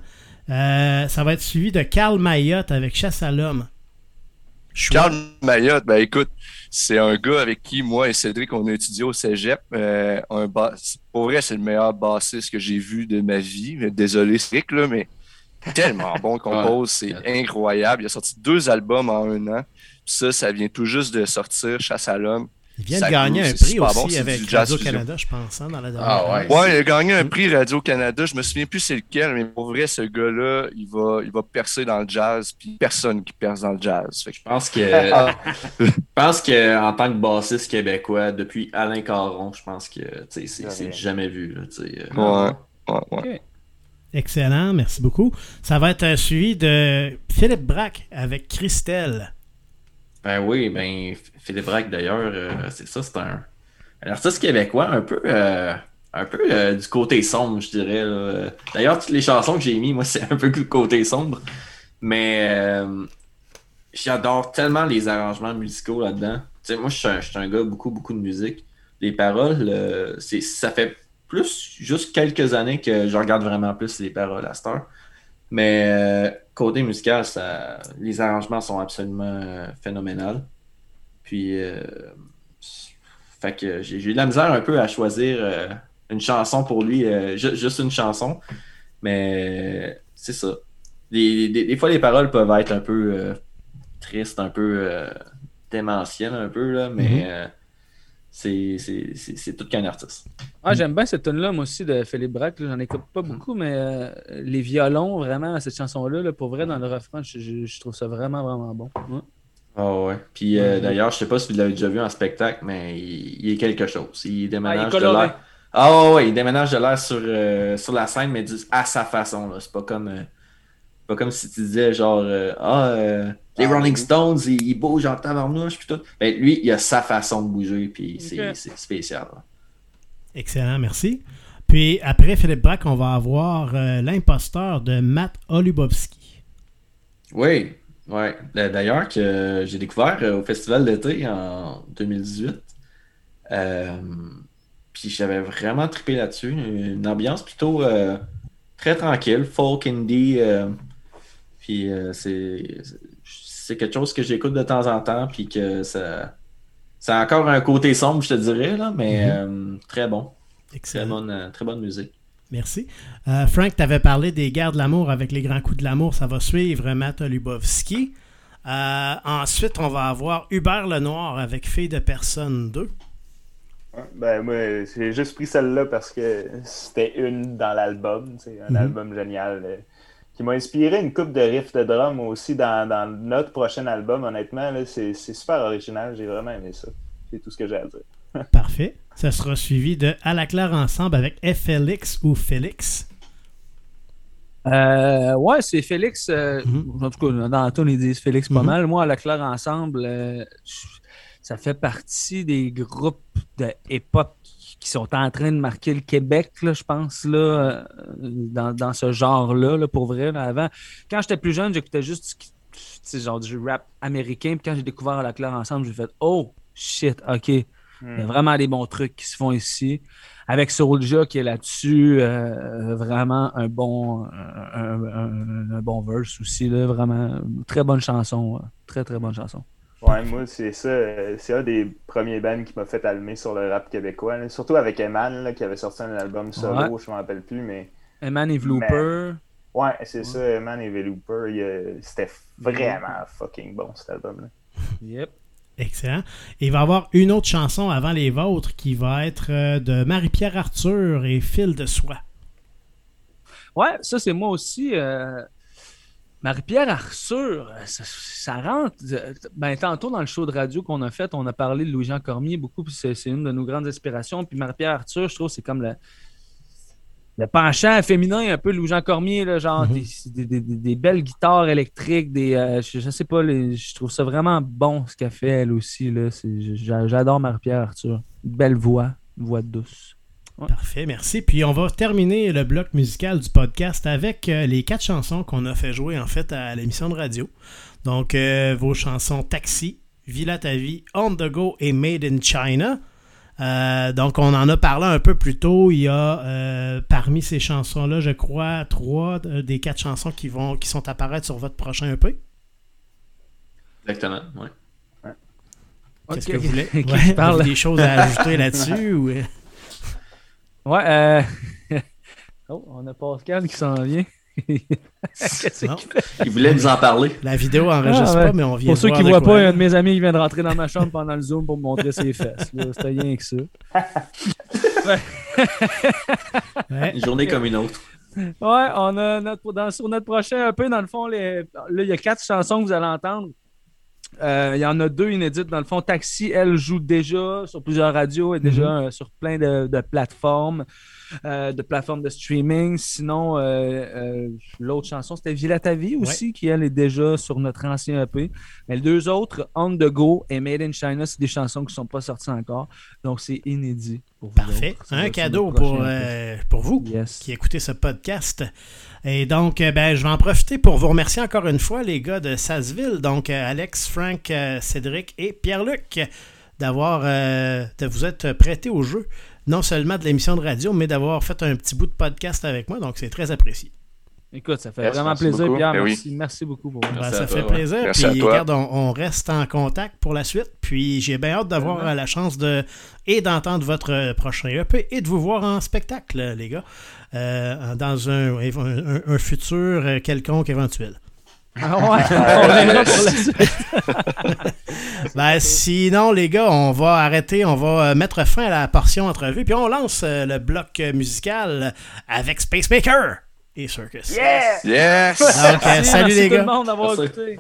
Euh, ça va être suivi de Carl Mayotte avec Chasse à l'homme. Carl Mayotte, ben écoute, c'est un gars avec qui moi et Cédric, on a étudié au cégep. Euh, un Pour vrai, c'est le meilleur bassiste que j'ai vu de ma vie. Désolé, Cédric, là, mais tellement bon compose, c'est incroyable. Il a sorti deux albums en un an. ça, ça vient tout juste de sortir, Chasse à l'homme. Il vient de gagner un prix aussi avec Radio-Canada, je pense, hein, dans la dernière ah, ouais, ouais, il a gagné un prix Radio-Canada. Je me souviens plus c'est lequel, mais pour vrai, ce gars-là, il va, il va percer dans le jazz, puis personne qui perce dans le jazz. Je pense que je pense que en tant que bassiste québécois, depuis Alain Caron, je pense que c'est jamais vu. Là, euh. ouais, ouais, ouais. Excellent, merci beaucoup. Ça va être suivi de Philippe Braque avec Christelle. Ben oui, ben Philippe Braque d'ailleurs, euh, c'est ça, c'est un, artiste québécois un peu, euh, un peu euh, du côté sombre, je dirais. D'ailleurs, toutes les chansons que j'ai mis, moi, c'est un peu du côté sombre. Mais j'adore tellement les arrangements musicaux là-dedans. Tu sais, moi, je suis, un, je suis un, gars beaucoup, beaucoup de musique. Les paroles, c'est, ça fait plus juste quelques années que je regarde vraiment plus les paroles à cette heure. Mais euh, côté musical, ça, les arrangements sont absolument euh, phénoménaux. Puis, euh, fait que j'ai eu de la misère un peu à choisir une chanson pour lui, juste une chanson. Mais c'est ça. Des, fois, les paroles peuvent être un peu tristes, un peu démentielles, un peu, là, mais. Mm-hmm c'est tout qu'un artiste. Ah, j'aime bien cette tune-là, moi aussi, de Philippe Braque. J'en écoute pas beaucoup, mais euh, les violons, vraiment, cette chanson-là, pour vrai, dans le refrain, je, trouve ça vraiment, vraiment bon. Ah ouais. Puis euh, d'ailleurs, je sais pas si vous l'avez déjà vu en spectacle, mais il, est quelque chose. Il déménage ah, de l'air. Ah ouais, il déménage de l'air sur, euh, sur la scène, mais à sa façon. C'est pas comme pas comme si tu disais genre Ah les ah, Rolling Stones, ils, bougent en tabarnouche, puis tout. Ben, lui, il a sa façon de bouger, puis c'est spécial. Excellent, merci. Puis après Philippe Braque, on va avoir euh, l'imposteur de Matt Olubowski. Oui, ouais. D'ailleurs, que j'ai découvert euh, au Festival d'été en 2018. Euh, puis j'avais vraiment trippé là-dessus. Une ambiance plutôt très tranquille, folk indie. puis c'est c'est quelque chose que j'écoute de temps en temps, puis que ça, ça a encore un côté sombre, je te dirais, là, mais mhm. euh, très bon. Très bonne, euh, très bonne musique. Merci. Euh, Frank, tu avais parlé des guerres de l'amour avec les grands coups de l'amour. Ça va suivre Matt Lubowski. ensuite, on va avoir Hubert Lenoir avec Fille de personne 2. Ben, moi, j'ai juste pris celle-là parce que c'était une dans l'album. C'est un mhm. album génial qui m'a inspiré une coupe de riffs de drum aussi dans, notre prochain album. Honnêtement, c'est super original. J'ai vraiment aimé ça. C'est tout ce que j'ai à dire. Parfait. Ça sera suivi de À la claire ensemble avec FLX ou Félix. Euh, ouais, c'est Félix. Euh, mhm. En tout cas, dans ton ils disent Félix pas mhm. mal. Moi, à la claire ensemble, euh, ça fait partie des groupes de hip-hop qui sont en train de marquer le Québec, là, je pense, là, euh, dans, ce genre-là, pour vrai. avant, quand j'étais plus jeune, j'écoutais juste genre du rap américain. Puis quand j'ai découvert La Claire ensemble, j'ai fait Oh shit, ok. Il y a hmm. vraiment des bons trucs qui se font ici. Avec Soulja qui est là-dessus, euh, vraiment un bon, un, bon verse aussi. Là, vraiment, très bonne chanson. Très, très bonne chanson. Ouais, moi, c'est ça. Euh, c'est un des premiers bands qui m'a fait allumer sur le rap québécois. Surtout avec Eman, qui avait sorti un album solo, je ne me rappelle plus, mais. Eman et Vlooper. Ouais, c'est ça, Eman et Vlooper. C'était vraiment fucking bon, cet album-là. Yep. Excellent. il va y avoir une autre chanson avant les vôtres qui va être euh, de Marie-Pierre Arthur et Fil de soie. Ouais, ça c'est moi aussi. Euh, Marie-Pierre Arthur, ça, rentre. Ben, tantôt, dans le show de radio qu'on a fait, on a parlé de Louis-Jean Cormier beaucoup, puis c'est une de nos grandes inspirations. Puis Marie-Pierre Arthur, je trouve, c'est comme le, le penchant féminin, un peu Louis-Jean Cormier, là, genre mm-hmm. des, belles guitares électriques, des, euh, je, sais pas, je trouve ça vraiment bon ce qu'elle fait, elle aussi. J'adore Marie-Pierre Arthur. Belle voix, voix douce. Parfait, merci. Puis on va terminer le bloc musical du podcast avec euh, les quatre chansons qu'on a fait jouer en fait à l'émission de radio. Donc euh, vos chansons Taxi, Villa ta vie, On the Go et Made in China. Euh, donc on en a parlé un peu plus tôt. Il y a parmi ces chansons-là, je crois, trois des quatre chansons qui vont qui sont apparaître sur votre prochain EP. Exactement, ouais. Qu'est-ce que vous voulez? Ouais, parle? avez des choses à ajouter là-dessus? ou... Ouais, euh... oh, on a Pascal qui s'en vient. Non. Il voulait nous en parler. La vidéo enregistre Ah, ouais. pas, mais on vient Pour de ceux voir qui de voient quoi. pas, un de mes amis qui vient de rentrer dans ma chambre pendant le Zoom pour me montrer ses fesses. C'était rien que ça. Ouais. Une journée comme une autre. Ouais, on a notre, dans, sur notre prochain EP, dans le fond, les, là, il y a quatre chansons que vous allez entendre. Euh, il y en a deux inédites. Dans le fond, Taxi, elle joue déjà sur plusieurs radios et déjà euh, sur plein de, de plateformes, de plateformes de streaming. Sinon, euh, euh, l'autre chanson, c'était Villa ta vie aussi, qui elle est déjà sur notre ancien EP. Mais les deux autres, On the Go et Made in China, c'est des chansons qui ne sont pas sorties encore. Donc, c'est inédit pour vous. Parfait. Un cadeau pour, euh, pour vous Yes. qui écoutez ce podcast. Et donc, euh, ben, je vais en profiter pour vous remercier encore une fois, les gars de Sasseville, donc euh, Alex, Frank, euh, Cédric et Pierre-Luc, d'avoir euh, de vous être prêtés au jeu, non seulement de l'émission de radio, mais d'avoir fait un petit bout de podcast avec moi. Donc, c'est très apprécié. Écoute, ça fait vraiment merci plaisir, beaucoup. Pierre. Ben oui. merci, merci beaucoup pour Ben, ça fait toi, plaisir. Merci Puis, regarde, on, on reste en contact pour la suite. Puis, j'ai bien hâte d'avoir la chance de et d'entendre votre euh, prochain EP et de vous voir en spectacle, les gars, euh, dans un, un- un futur euh, quelconque éventuel. Ah ouais, on verra pour la suite. Ben, sinon, les gars, on va arrêter, on va euh, mettre fin à la portion entrevue, puis on lance euh, le bloc euh, musical avec Space Maker et Circus. Yeah! Yes! Donc, euh, Merci, salut merci les tout gars. le monde d'avoir écouté.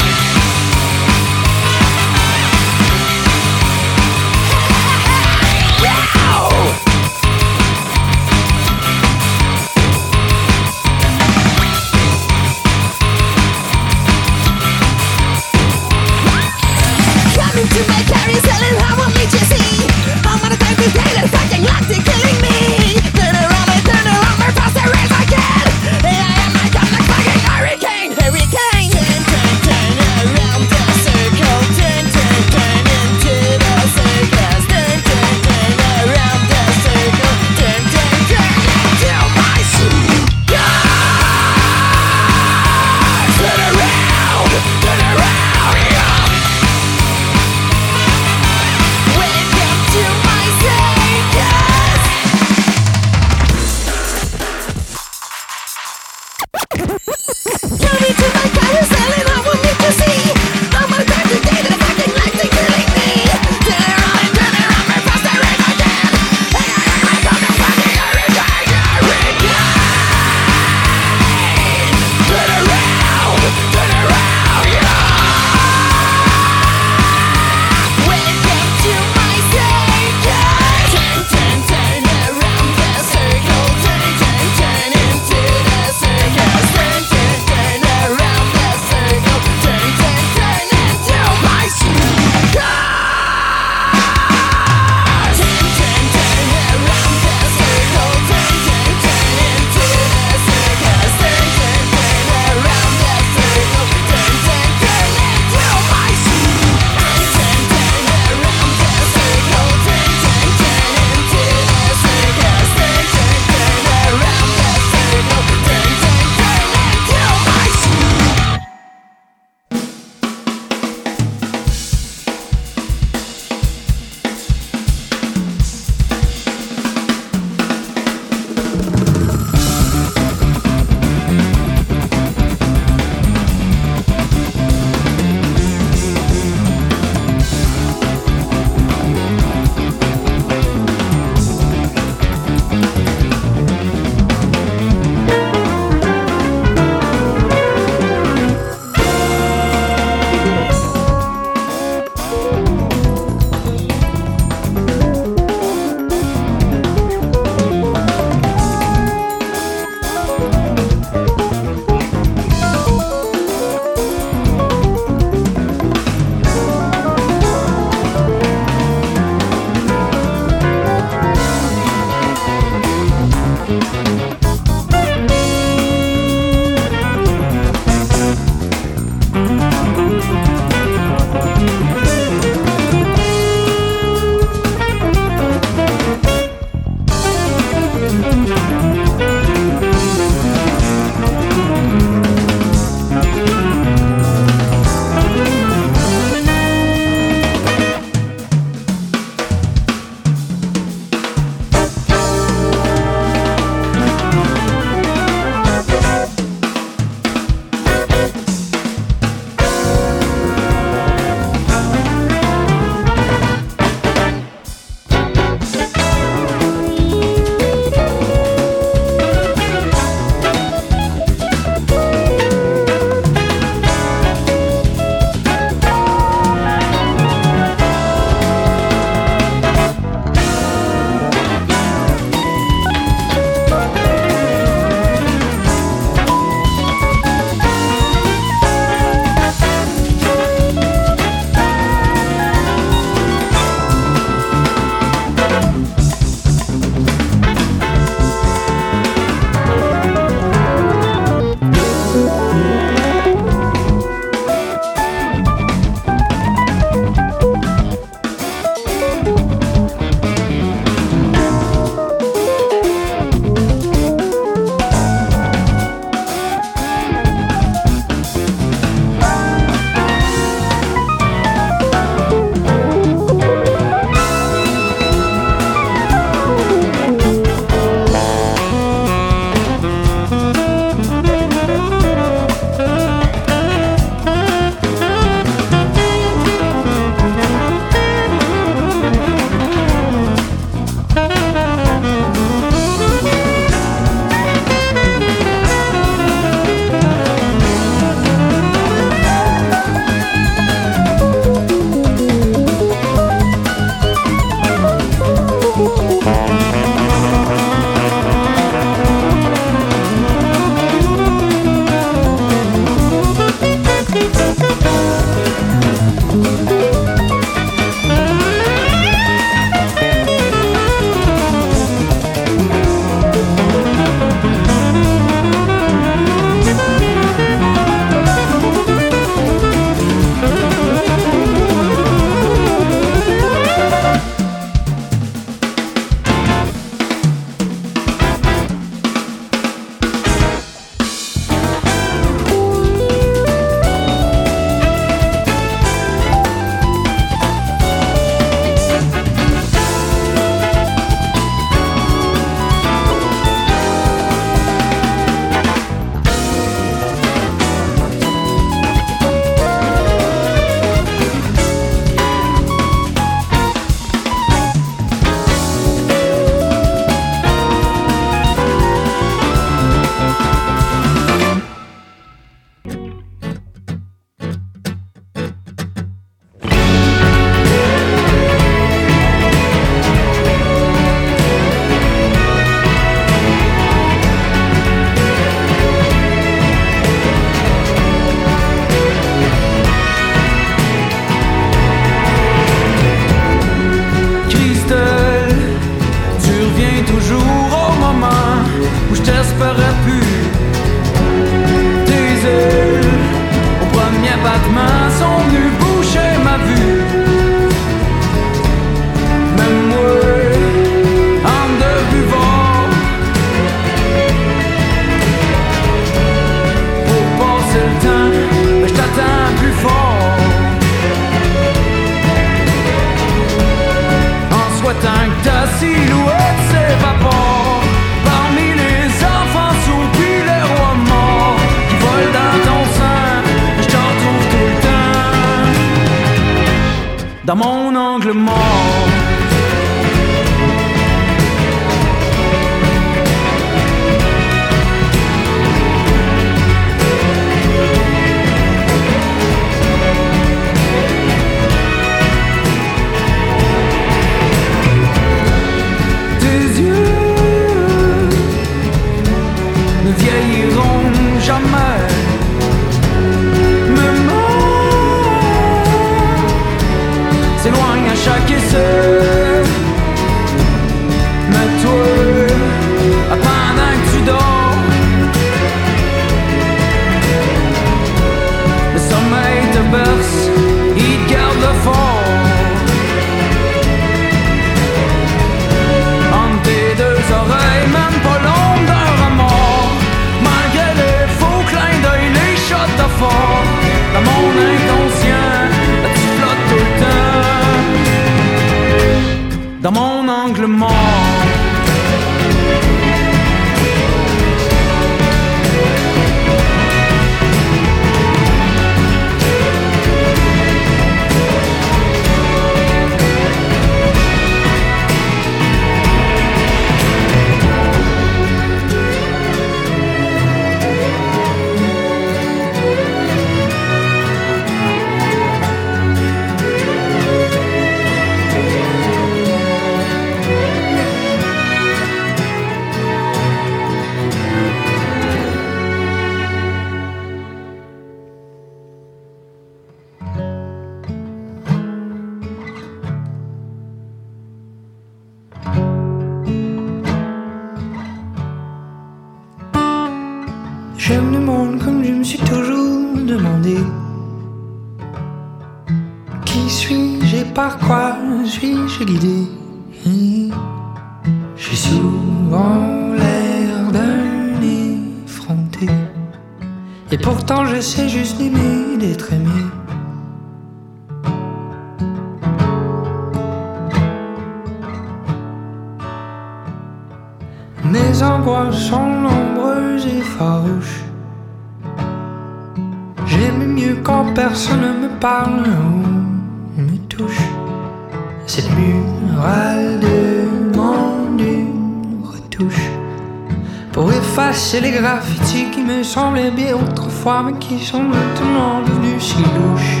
froid qui sont maintenant devenus si louches.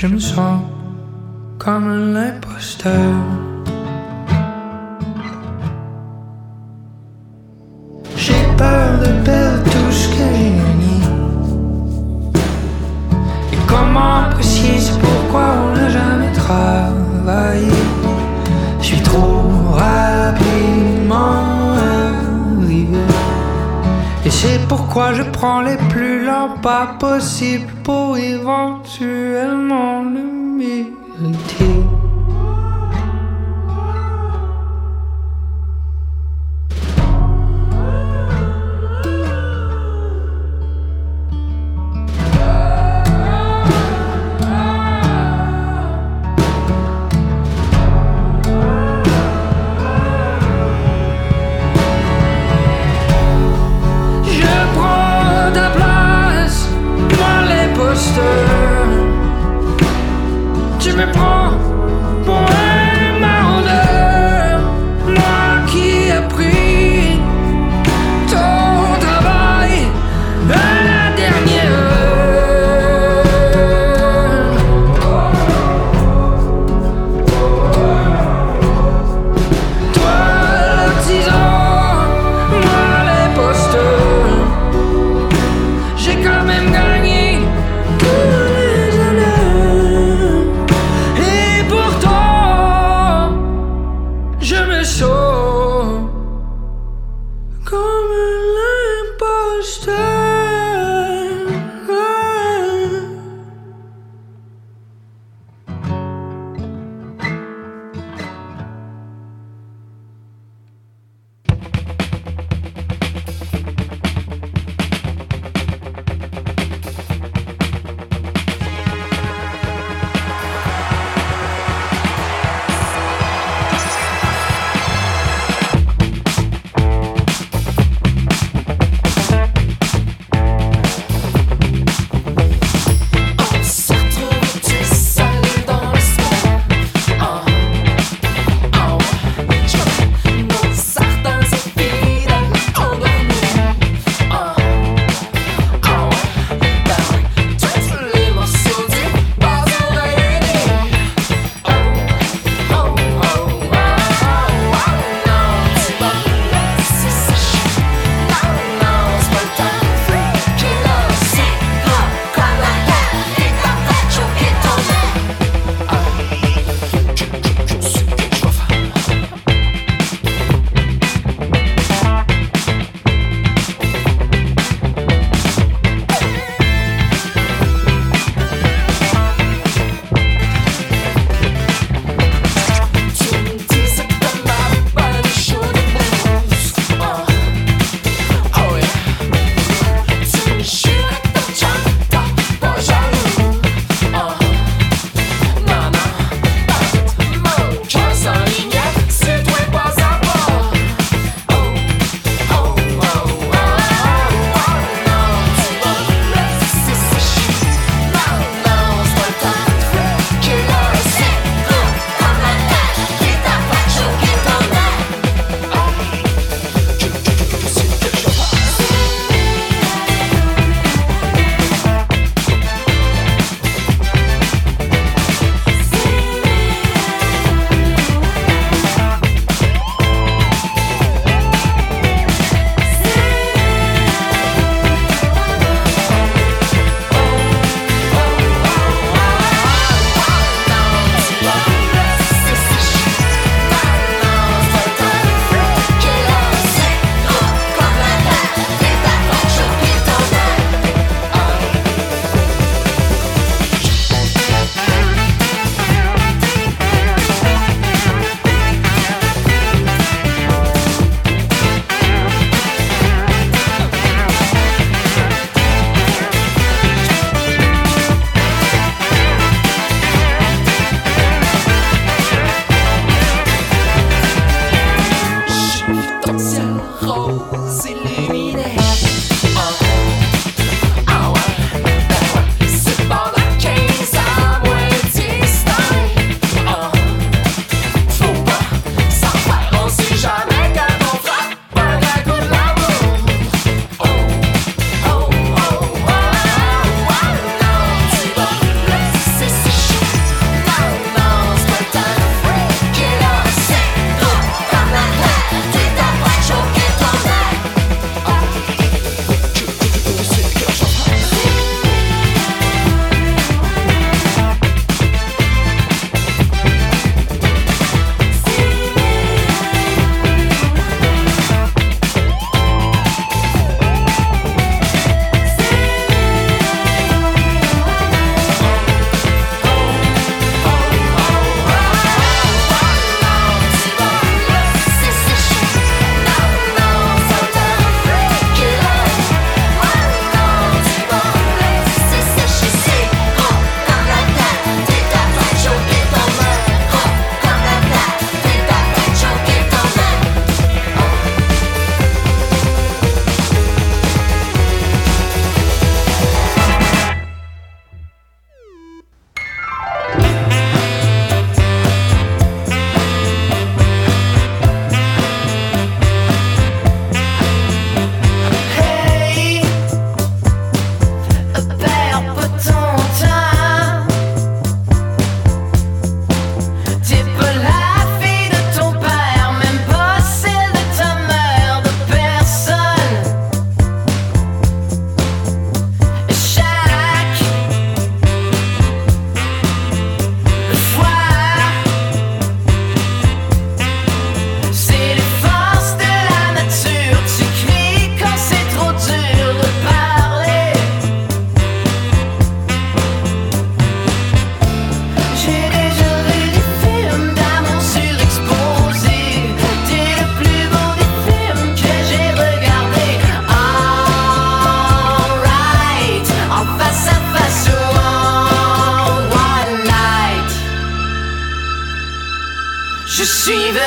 je me sens comme un imposteur. J'ai peur de perdre tout ce que j'ai gagné. Et comment apprécier, c'est pourquoi on n'a jamais travaillé? Je suis trop rapidement arrivé. Et c'est pourquoi je prends les pas possible pour éventuellement le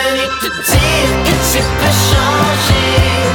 suis venu te dire que tu peux changer.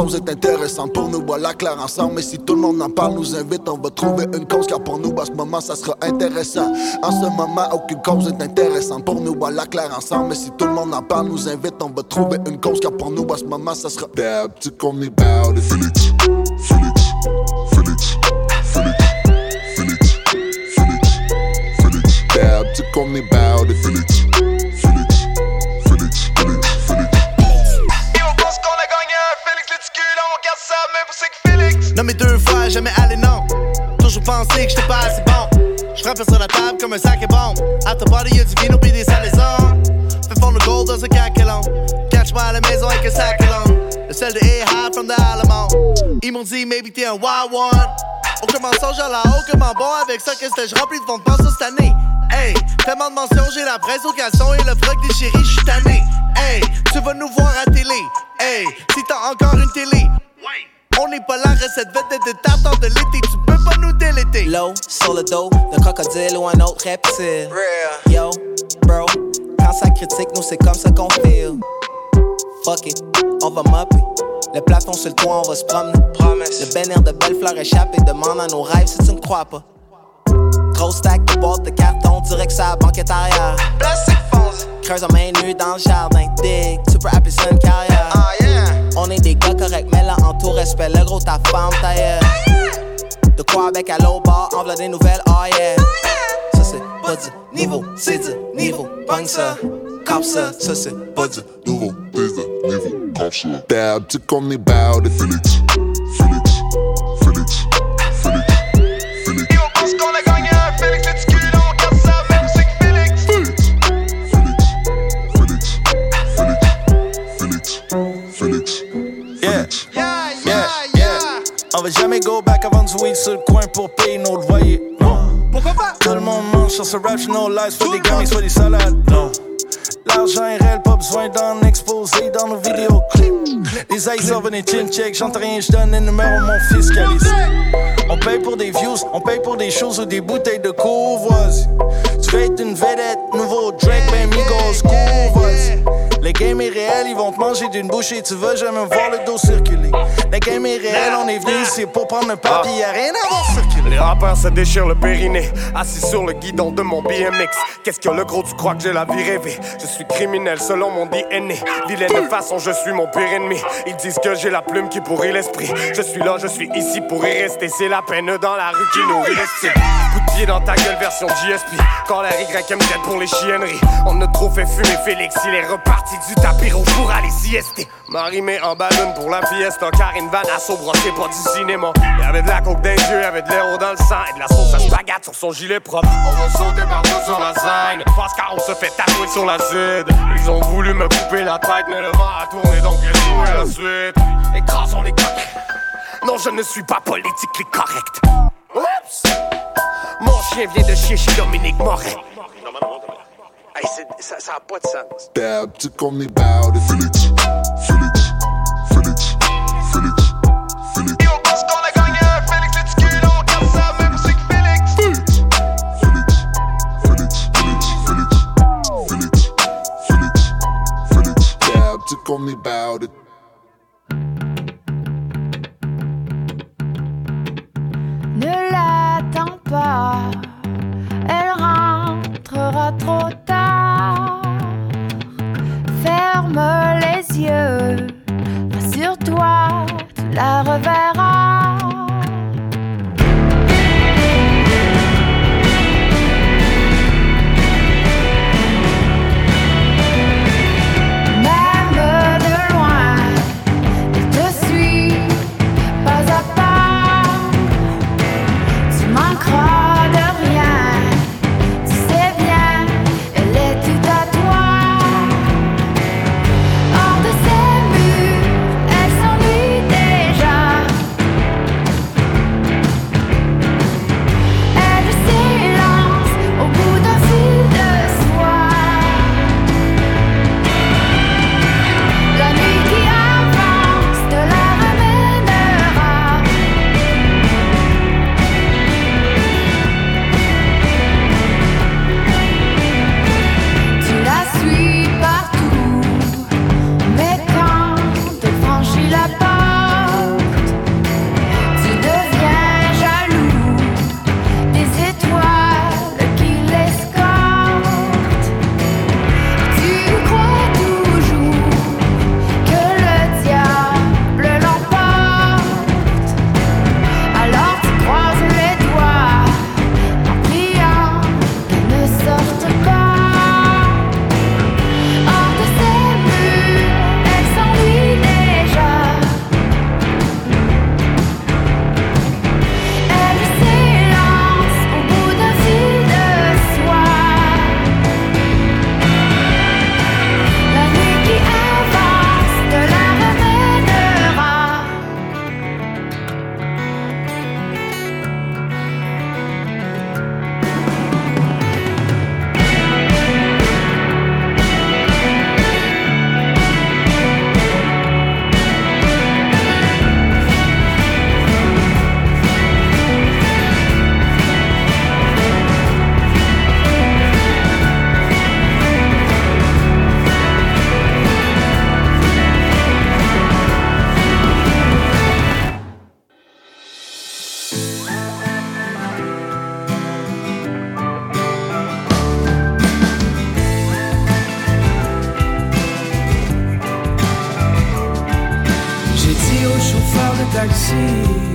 Cause est intéressante pour nous. Voilà clair ensemble. Mais si tout le monde en parle, nous invite, on va trouver une cause. Car pour nous, à ce moment, ça sera intéressant. En ce moment, aucune cause est intéressante pour nous. Voilà clair ensemble. Mais si tout le monde en parle, nous invite, on va trouver une cause. Car pour nous, à ce moment, ça sera tu qu'on est. Félix, Félix, Félix, Félix, Félix, Félix, Félix. Damn, tu qu'on est about it. Jamais allé non. Toujours pensé que j'étais pas assez bon. J'frappe sur la table comme un sac et bombe. À ta body, y'a du vino pis des salaisons. Fais fondre le gold dans un cacalon. Catch-moi à la maison avec un sac long. Le sel de A-High from the Alamo. Ils m'ont dit, maybe t'es un wild one. Aucun mensonge à la haut, comment bon avec ça, qu'est-ce que je remplis de fonds de pension cette année. Hey, tellement de mentions, j'ai la presse au casson et le froc déchiré, j'suis tanné. Hey, tu vas nous voir à télé. Hey, si t'as encore une télé. On n'est pas la recette vedette de tartare de l'été, tu peux pas nous déléter. Low sur le dos d'un crocodile ou un autre reptile. Yo, bro, quand ça critique, nous c'est comme ça qu'on feel. Fuck it, on va mopper. Le plafond sur le toit, on va se promener. Le bénir de belles fleurs échappées demande à nos rêves si tu ne crois pas. Gros stack de boîtes de carton, direct sa banquette arrière. Plastique foncé. Creuse en main nue dans le jardin, dig, tu peux appeler ça une carrière. Ah yeah. On est des gars corrects, tout respect, le gros ta femme tailleur. De quoi avec à l'eau bar, enveloppe des nouvelles, oh yeah. Ça c'est pas niveau, c'est niveau, bang ça, cop ça, ça c'est pas du nouveau, c'est niveau, comme ça. Damn, tu est about it. Félix, On va jamais go back avant du weed sur le coin pour payer nos loyers. Non. Pourquoi pas? Tout le monde mange sur ce rap, no lies, soit des gamins, soit des salades. Non. L'argent est réel, pas besoin d'en exposer dans nos vidéoclips. Les eyes over des chin check, j'entends rien, je donne les numéros à mon fiscaliste. On paye pour des views, on paye pour des choses ou des bouteilles de courvoisie. Tu veux être une vedette, nouveau Drake, ben Migos, courvoisie. Le game est réel, ils vont te manger d'une bouche et tu vas jamais voir le dos circuler. Le game est réel, on est venu ici pour prendre un papier, y'a rien à voir circuler. Les rappeurs se déchirent le périnée, assis sur le guidon de mon BMX. Qu'est-ce que le gros, tu crois que j'ai la vie rêvée? Je suis criminel selon mon DNA. Vilaine façon, je suis mon pire ennemi. Ils disent que j'ai la plume qui pourrit l'esprit. Je suis là, je suis ici pour y rester. C'est la peine dans la rue qui nourrit l'estime. Dans ta gueule, version GSP. Quand la YMZ pour les chienneries. On a trop fait fumer Félix, il est reparti du tapis rouge pour aller siester. Marie met en ballon pour la fiesta. Karine Vanasso brossée pas du cinéma. Y'avait de la coke dans les yeux, y'avait de l'héros dans le sang et de la sauce à spaghette sur son gilet propre. On va sauter partout sur la scène. Parce qu'on se fait tatouer sur la zid. Ils ont voulu me couper la tête, mais le vent a tourné donc j'ai la suite. Écrasons les coques. Non, je ne suis pas politiquement correct. Oups! Mon chien vient de chier chez Dominique Moret. Hey, c'est- ça, ça a pas de sens. Dab, tu connais about it. Félix, Félix, Félix, Félix, Félix. Yo, pense qu'on a gagné un Félix le cul, on regarde ça, même c'est que Félix. Félix, Félix, Félix, Félix, Félix, Félix, Félix. Dab, tu connais about it. Ne l'attends pas, See.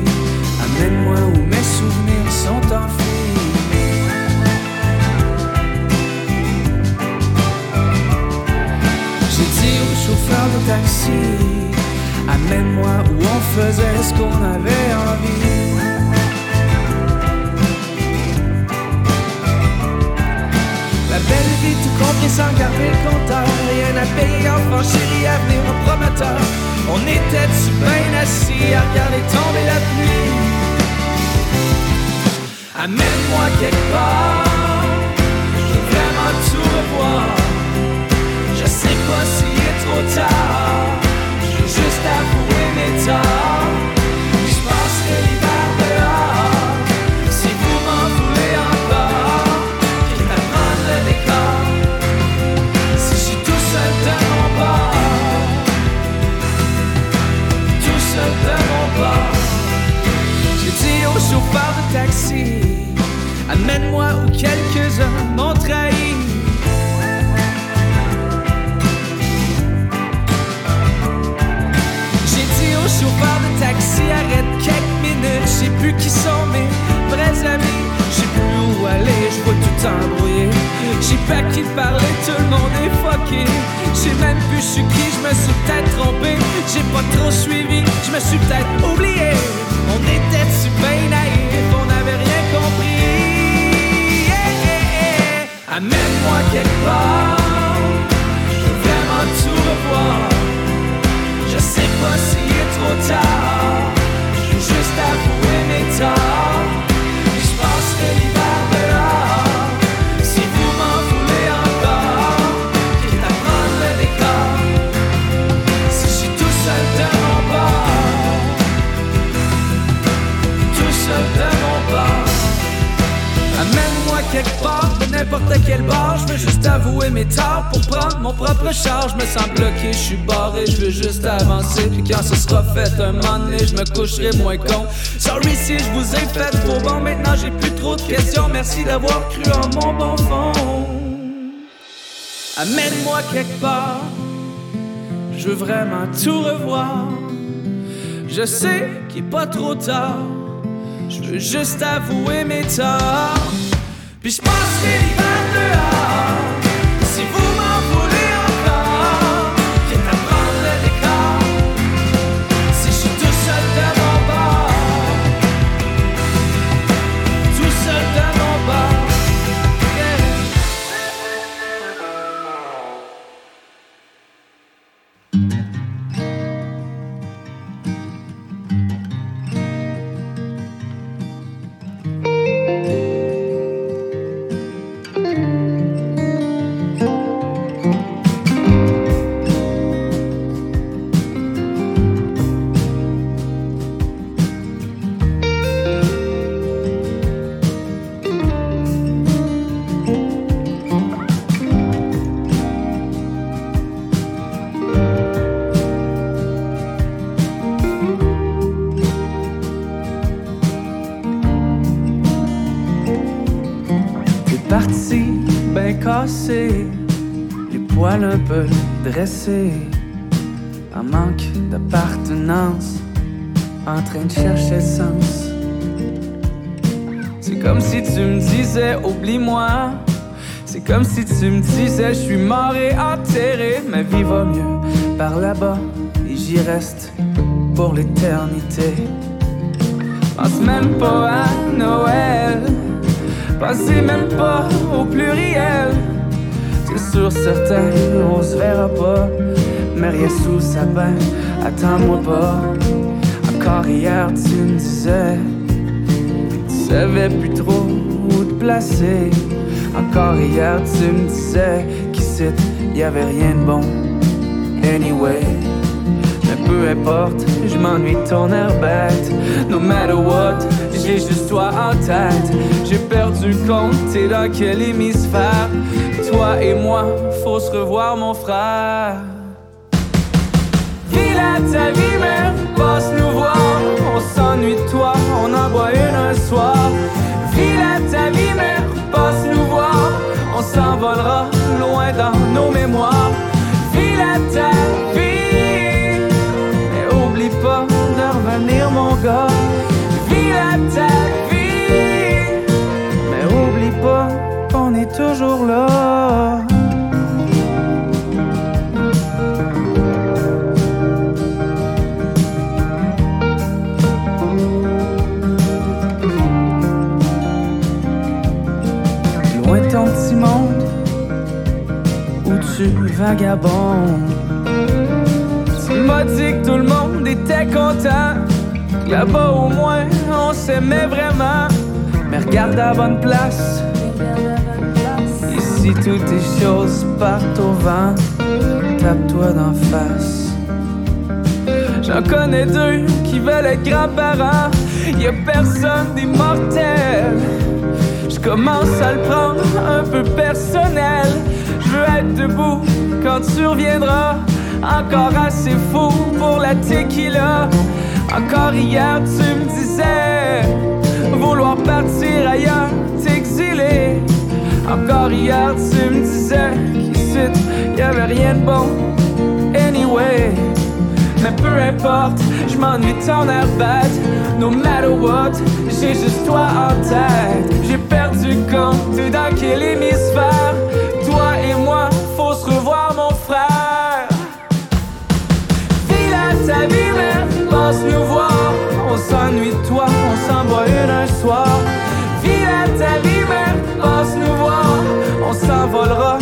Prendre mon propre charge. Je me sens bloqué, je suis barré, je veux juste avancer. Puis quand ce sera fait un moment donné, je me coucherai moins con. Sorry si je vous ai fait trop bon. Maintenant j'ai plus trop de questions. Merci d'avoir cru en mon bon fond. Amène-moi quelque part. Je veux vraiment tout revoir. Je sais qu'il est pas trop tard. Je veux juste avouer mes torts. Puis je passerai l'hiver dehors. Un manque d'appartenance, en train de chercher sens. C'est comme si tu me disais, oublie-moi. C'est comme si tu me disais, je suis mort et enterré. Ma vie va mieux par là-bas et j'y reste pour l'éternité. Pense même pas à Noël. Pensez même pas au pluriel. Sûr, certain, on se verra pas. Mais rien sous sa bain, attends-moi pas. Encore hier, tu me disais, tu savais plus trop où te placer. Encore hier, tu me disais qu'ici, y avait rien de bon. Anyway. Mais peu importe, je m'ennuie de ton air bête. No matter what, j'ai juste toi en tête. J'ai perdu compte, t'es dans quel hémisphère? Toi et moi, faut se revoir, mon frère. Vis là ta vie, mère, passe nous voir. On s'ennuie de toi, on en boit une un soir. Vis là ta vie, mère, passe nous voir. On s'envolera loin dans nos mémoires. Vis là ta vie. Et oublie pas de revenir, mon gars. Là ta vie. Mais oublie pas qu'on est toujours là. Loin ton petit monde où tu vagabondes. Tu m'as dit que tout le monde était content. Là-bas, au moins, on s'aimait vraiment. Mais regarde à bonne place. Ici, toutes les choses partent au vent. Tape-toi d'en face. J'en connais deux qui veulent être grands-parents. Y a personne d'immortel. Je commence à le prendre un peu personnel. Je veux être debout quand tu reviendras. Encore assez fou pour la tequila. Encore hier, tu me disais vouloir partir ailleurs, t'exiler. Encore hier, tu me disais qu'ici, y avait rien de bon. Anyway. Mais peu importe, je m'ennuie ton air bad No matter what, j'ai juste toi en tête J'ai perdu compte, dans quel hémisphère Toi et moi, faut se revoir mon frère File à ta vie, passe nous voir On s'ennuie de toi, on s'envoie une un soir. À ta vie, mais passe nous voir On s'envolera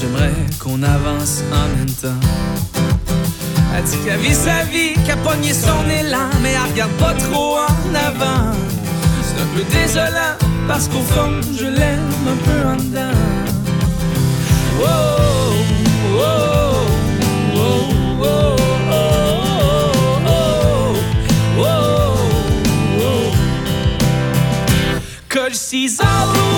j'aimerais qu'on avance en même temps. Elle dit qu'elle vit sa vie, qu'elle son élan, mais elle regarde pas trop en avant. C'est un peu désolant, parce qu'au fond, je l'aime un peu en dedans. Oh, oh, oh, oh, oh. oh, oh, oh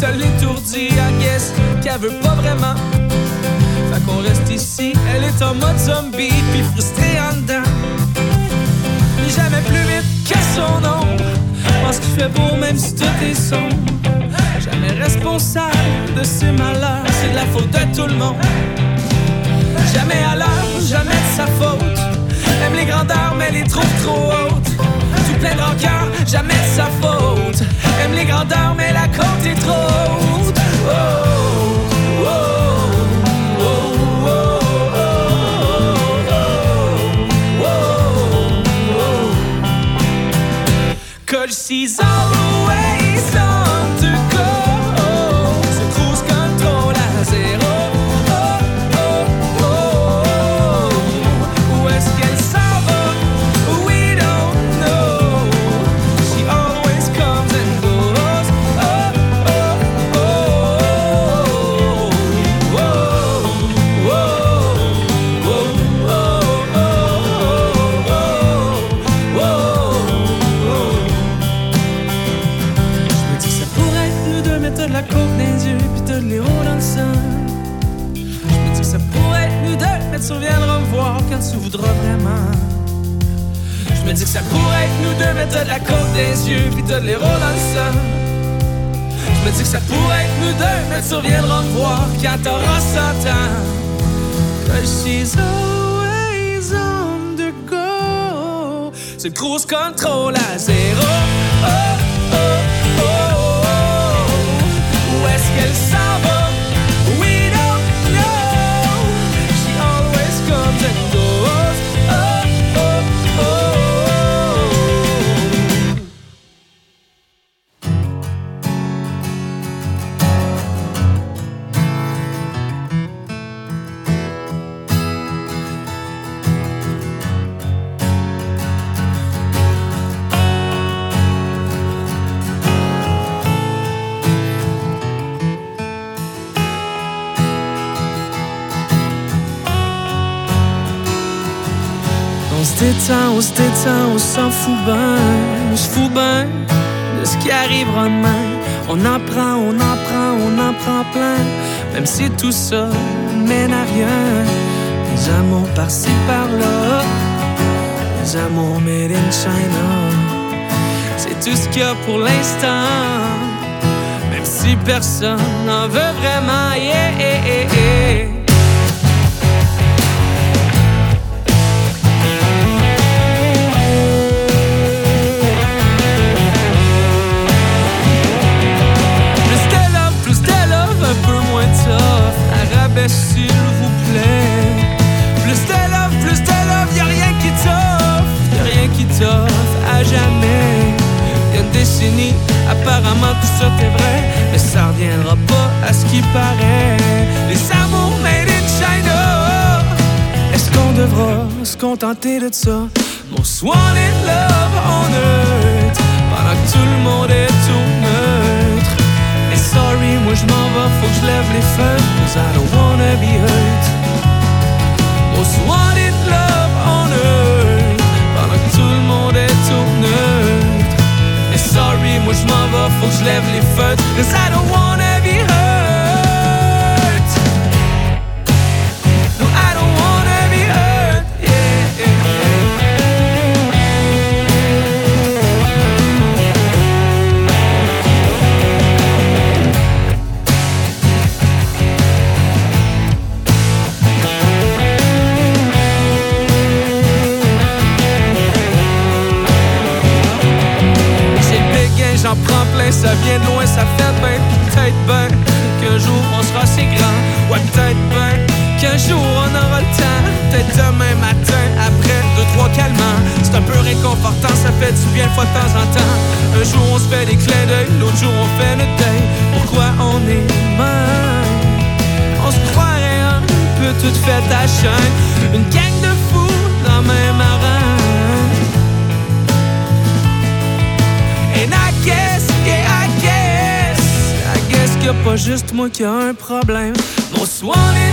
d'Hawaï, mais seul l'étourdi, I guess qu'elle veut pas vraiment. Fait qu'on reste ici, elle est en mode zombie, puis frustrée en dedans. Jamais plus vite que son ombre, pense qu'il fait beau même si tout est sombre. Jamais responsable de ses malheurs, c'est de la faute de tout le monde. Jamais à l'heure, jamais de sa faute. Aime les grandeurs, mais les trouve trop hautes. Plein de rancœur, jamais sa faute. Aime les grandeurs, mais la côte est trop haute. Oh, oh, oh, oh, oh, oh, oh. Deux, mais de la côte des yeux, puis de l'héros dans le sang. Je me dis que ça pourrait être nous deux, mais tu reviendras me voir quand t'auras 100 ans. Cause she's always on the go. C'est le cruise control à zéro. Oh, On se détend, on s'en fout ben, on se fout ben de ce qui arrivera demain. On en prend, on en prend, on en prend plein, même si tout ça mène à rien. Des amours par-ci par-là, des amours made in China. C'est tout ce qu'il y a pour l'instant, même si personne n'en veut vraiment. Yeah, yeah, yeah, S'il vous plaît. Plus de love, plus de love, y'a rien qui t'offre. Y'a rien qui t'offre à jamais. Y'a une décennie, apparemment tout ça t'est vrai. Mais ça reviendra pas à ce qui paraît. Les amours made in China. Est-ce qu'on devra se contenter de ça? Most wanted love on earth. Pendant que tout le monde est tout. Sorry, moi je m'en vais, faut que je lève les. Cause I don't wanna be hurt. Most wanted love on earth. Pendant que tout le monde est tout neutre. Et sorry, moi je m'en vais, faut que je. Cause I don't wanna peu réconfortant, ça fait du bien une fois de temps en temps. Un jour on se fait des clins d'œil, l'autre jour on fait notre deuil. Pourquoi on est même On se croirait un peu tout fait à chaîne, une gang de fous dans le même arène. And I guess, yeah, I guess, I guess qu'il a pas juste moi qui a un problème. Most wanted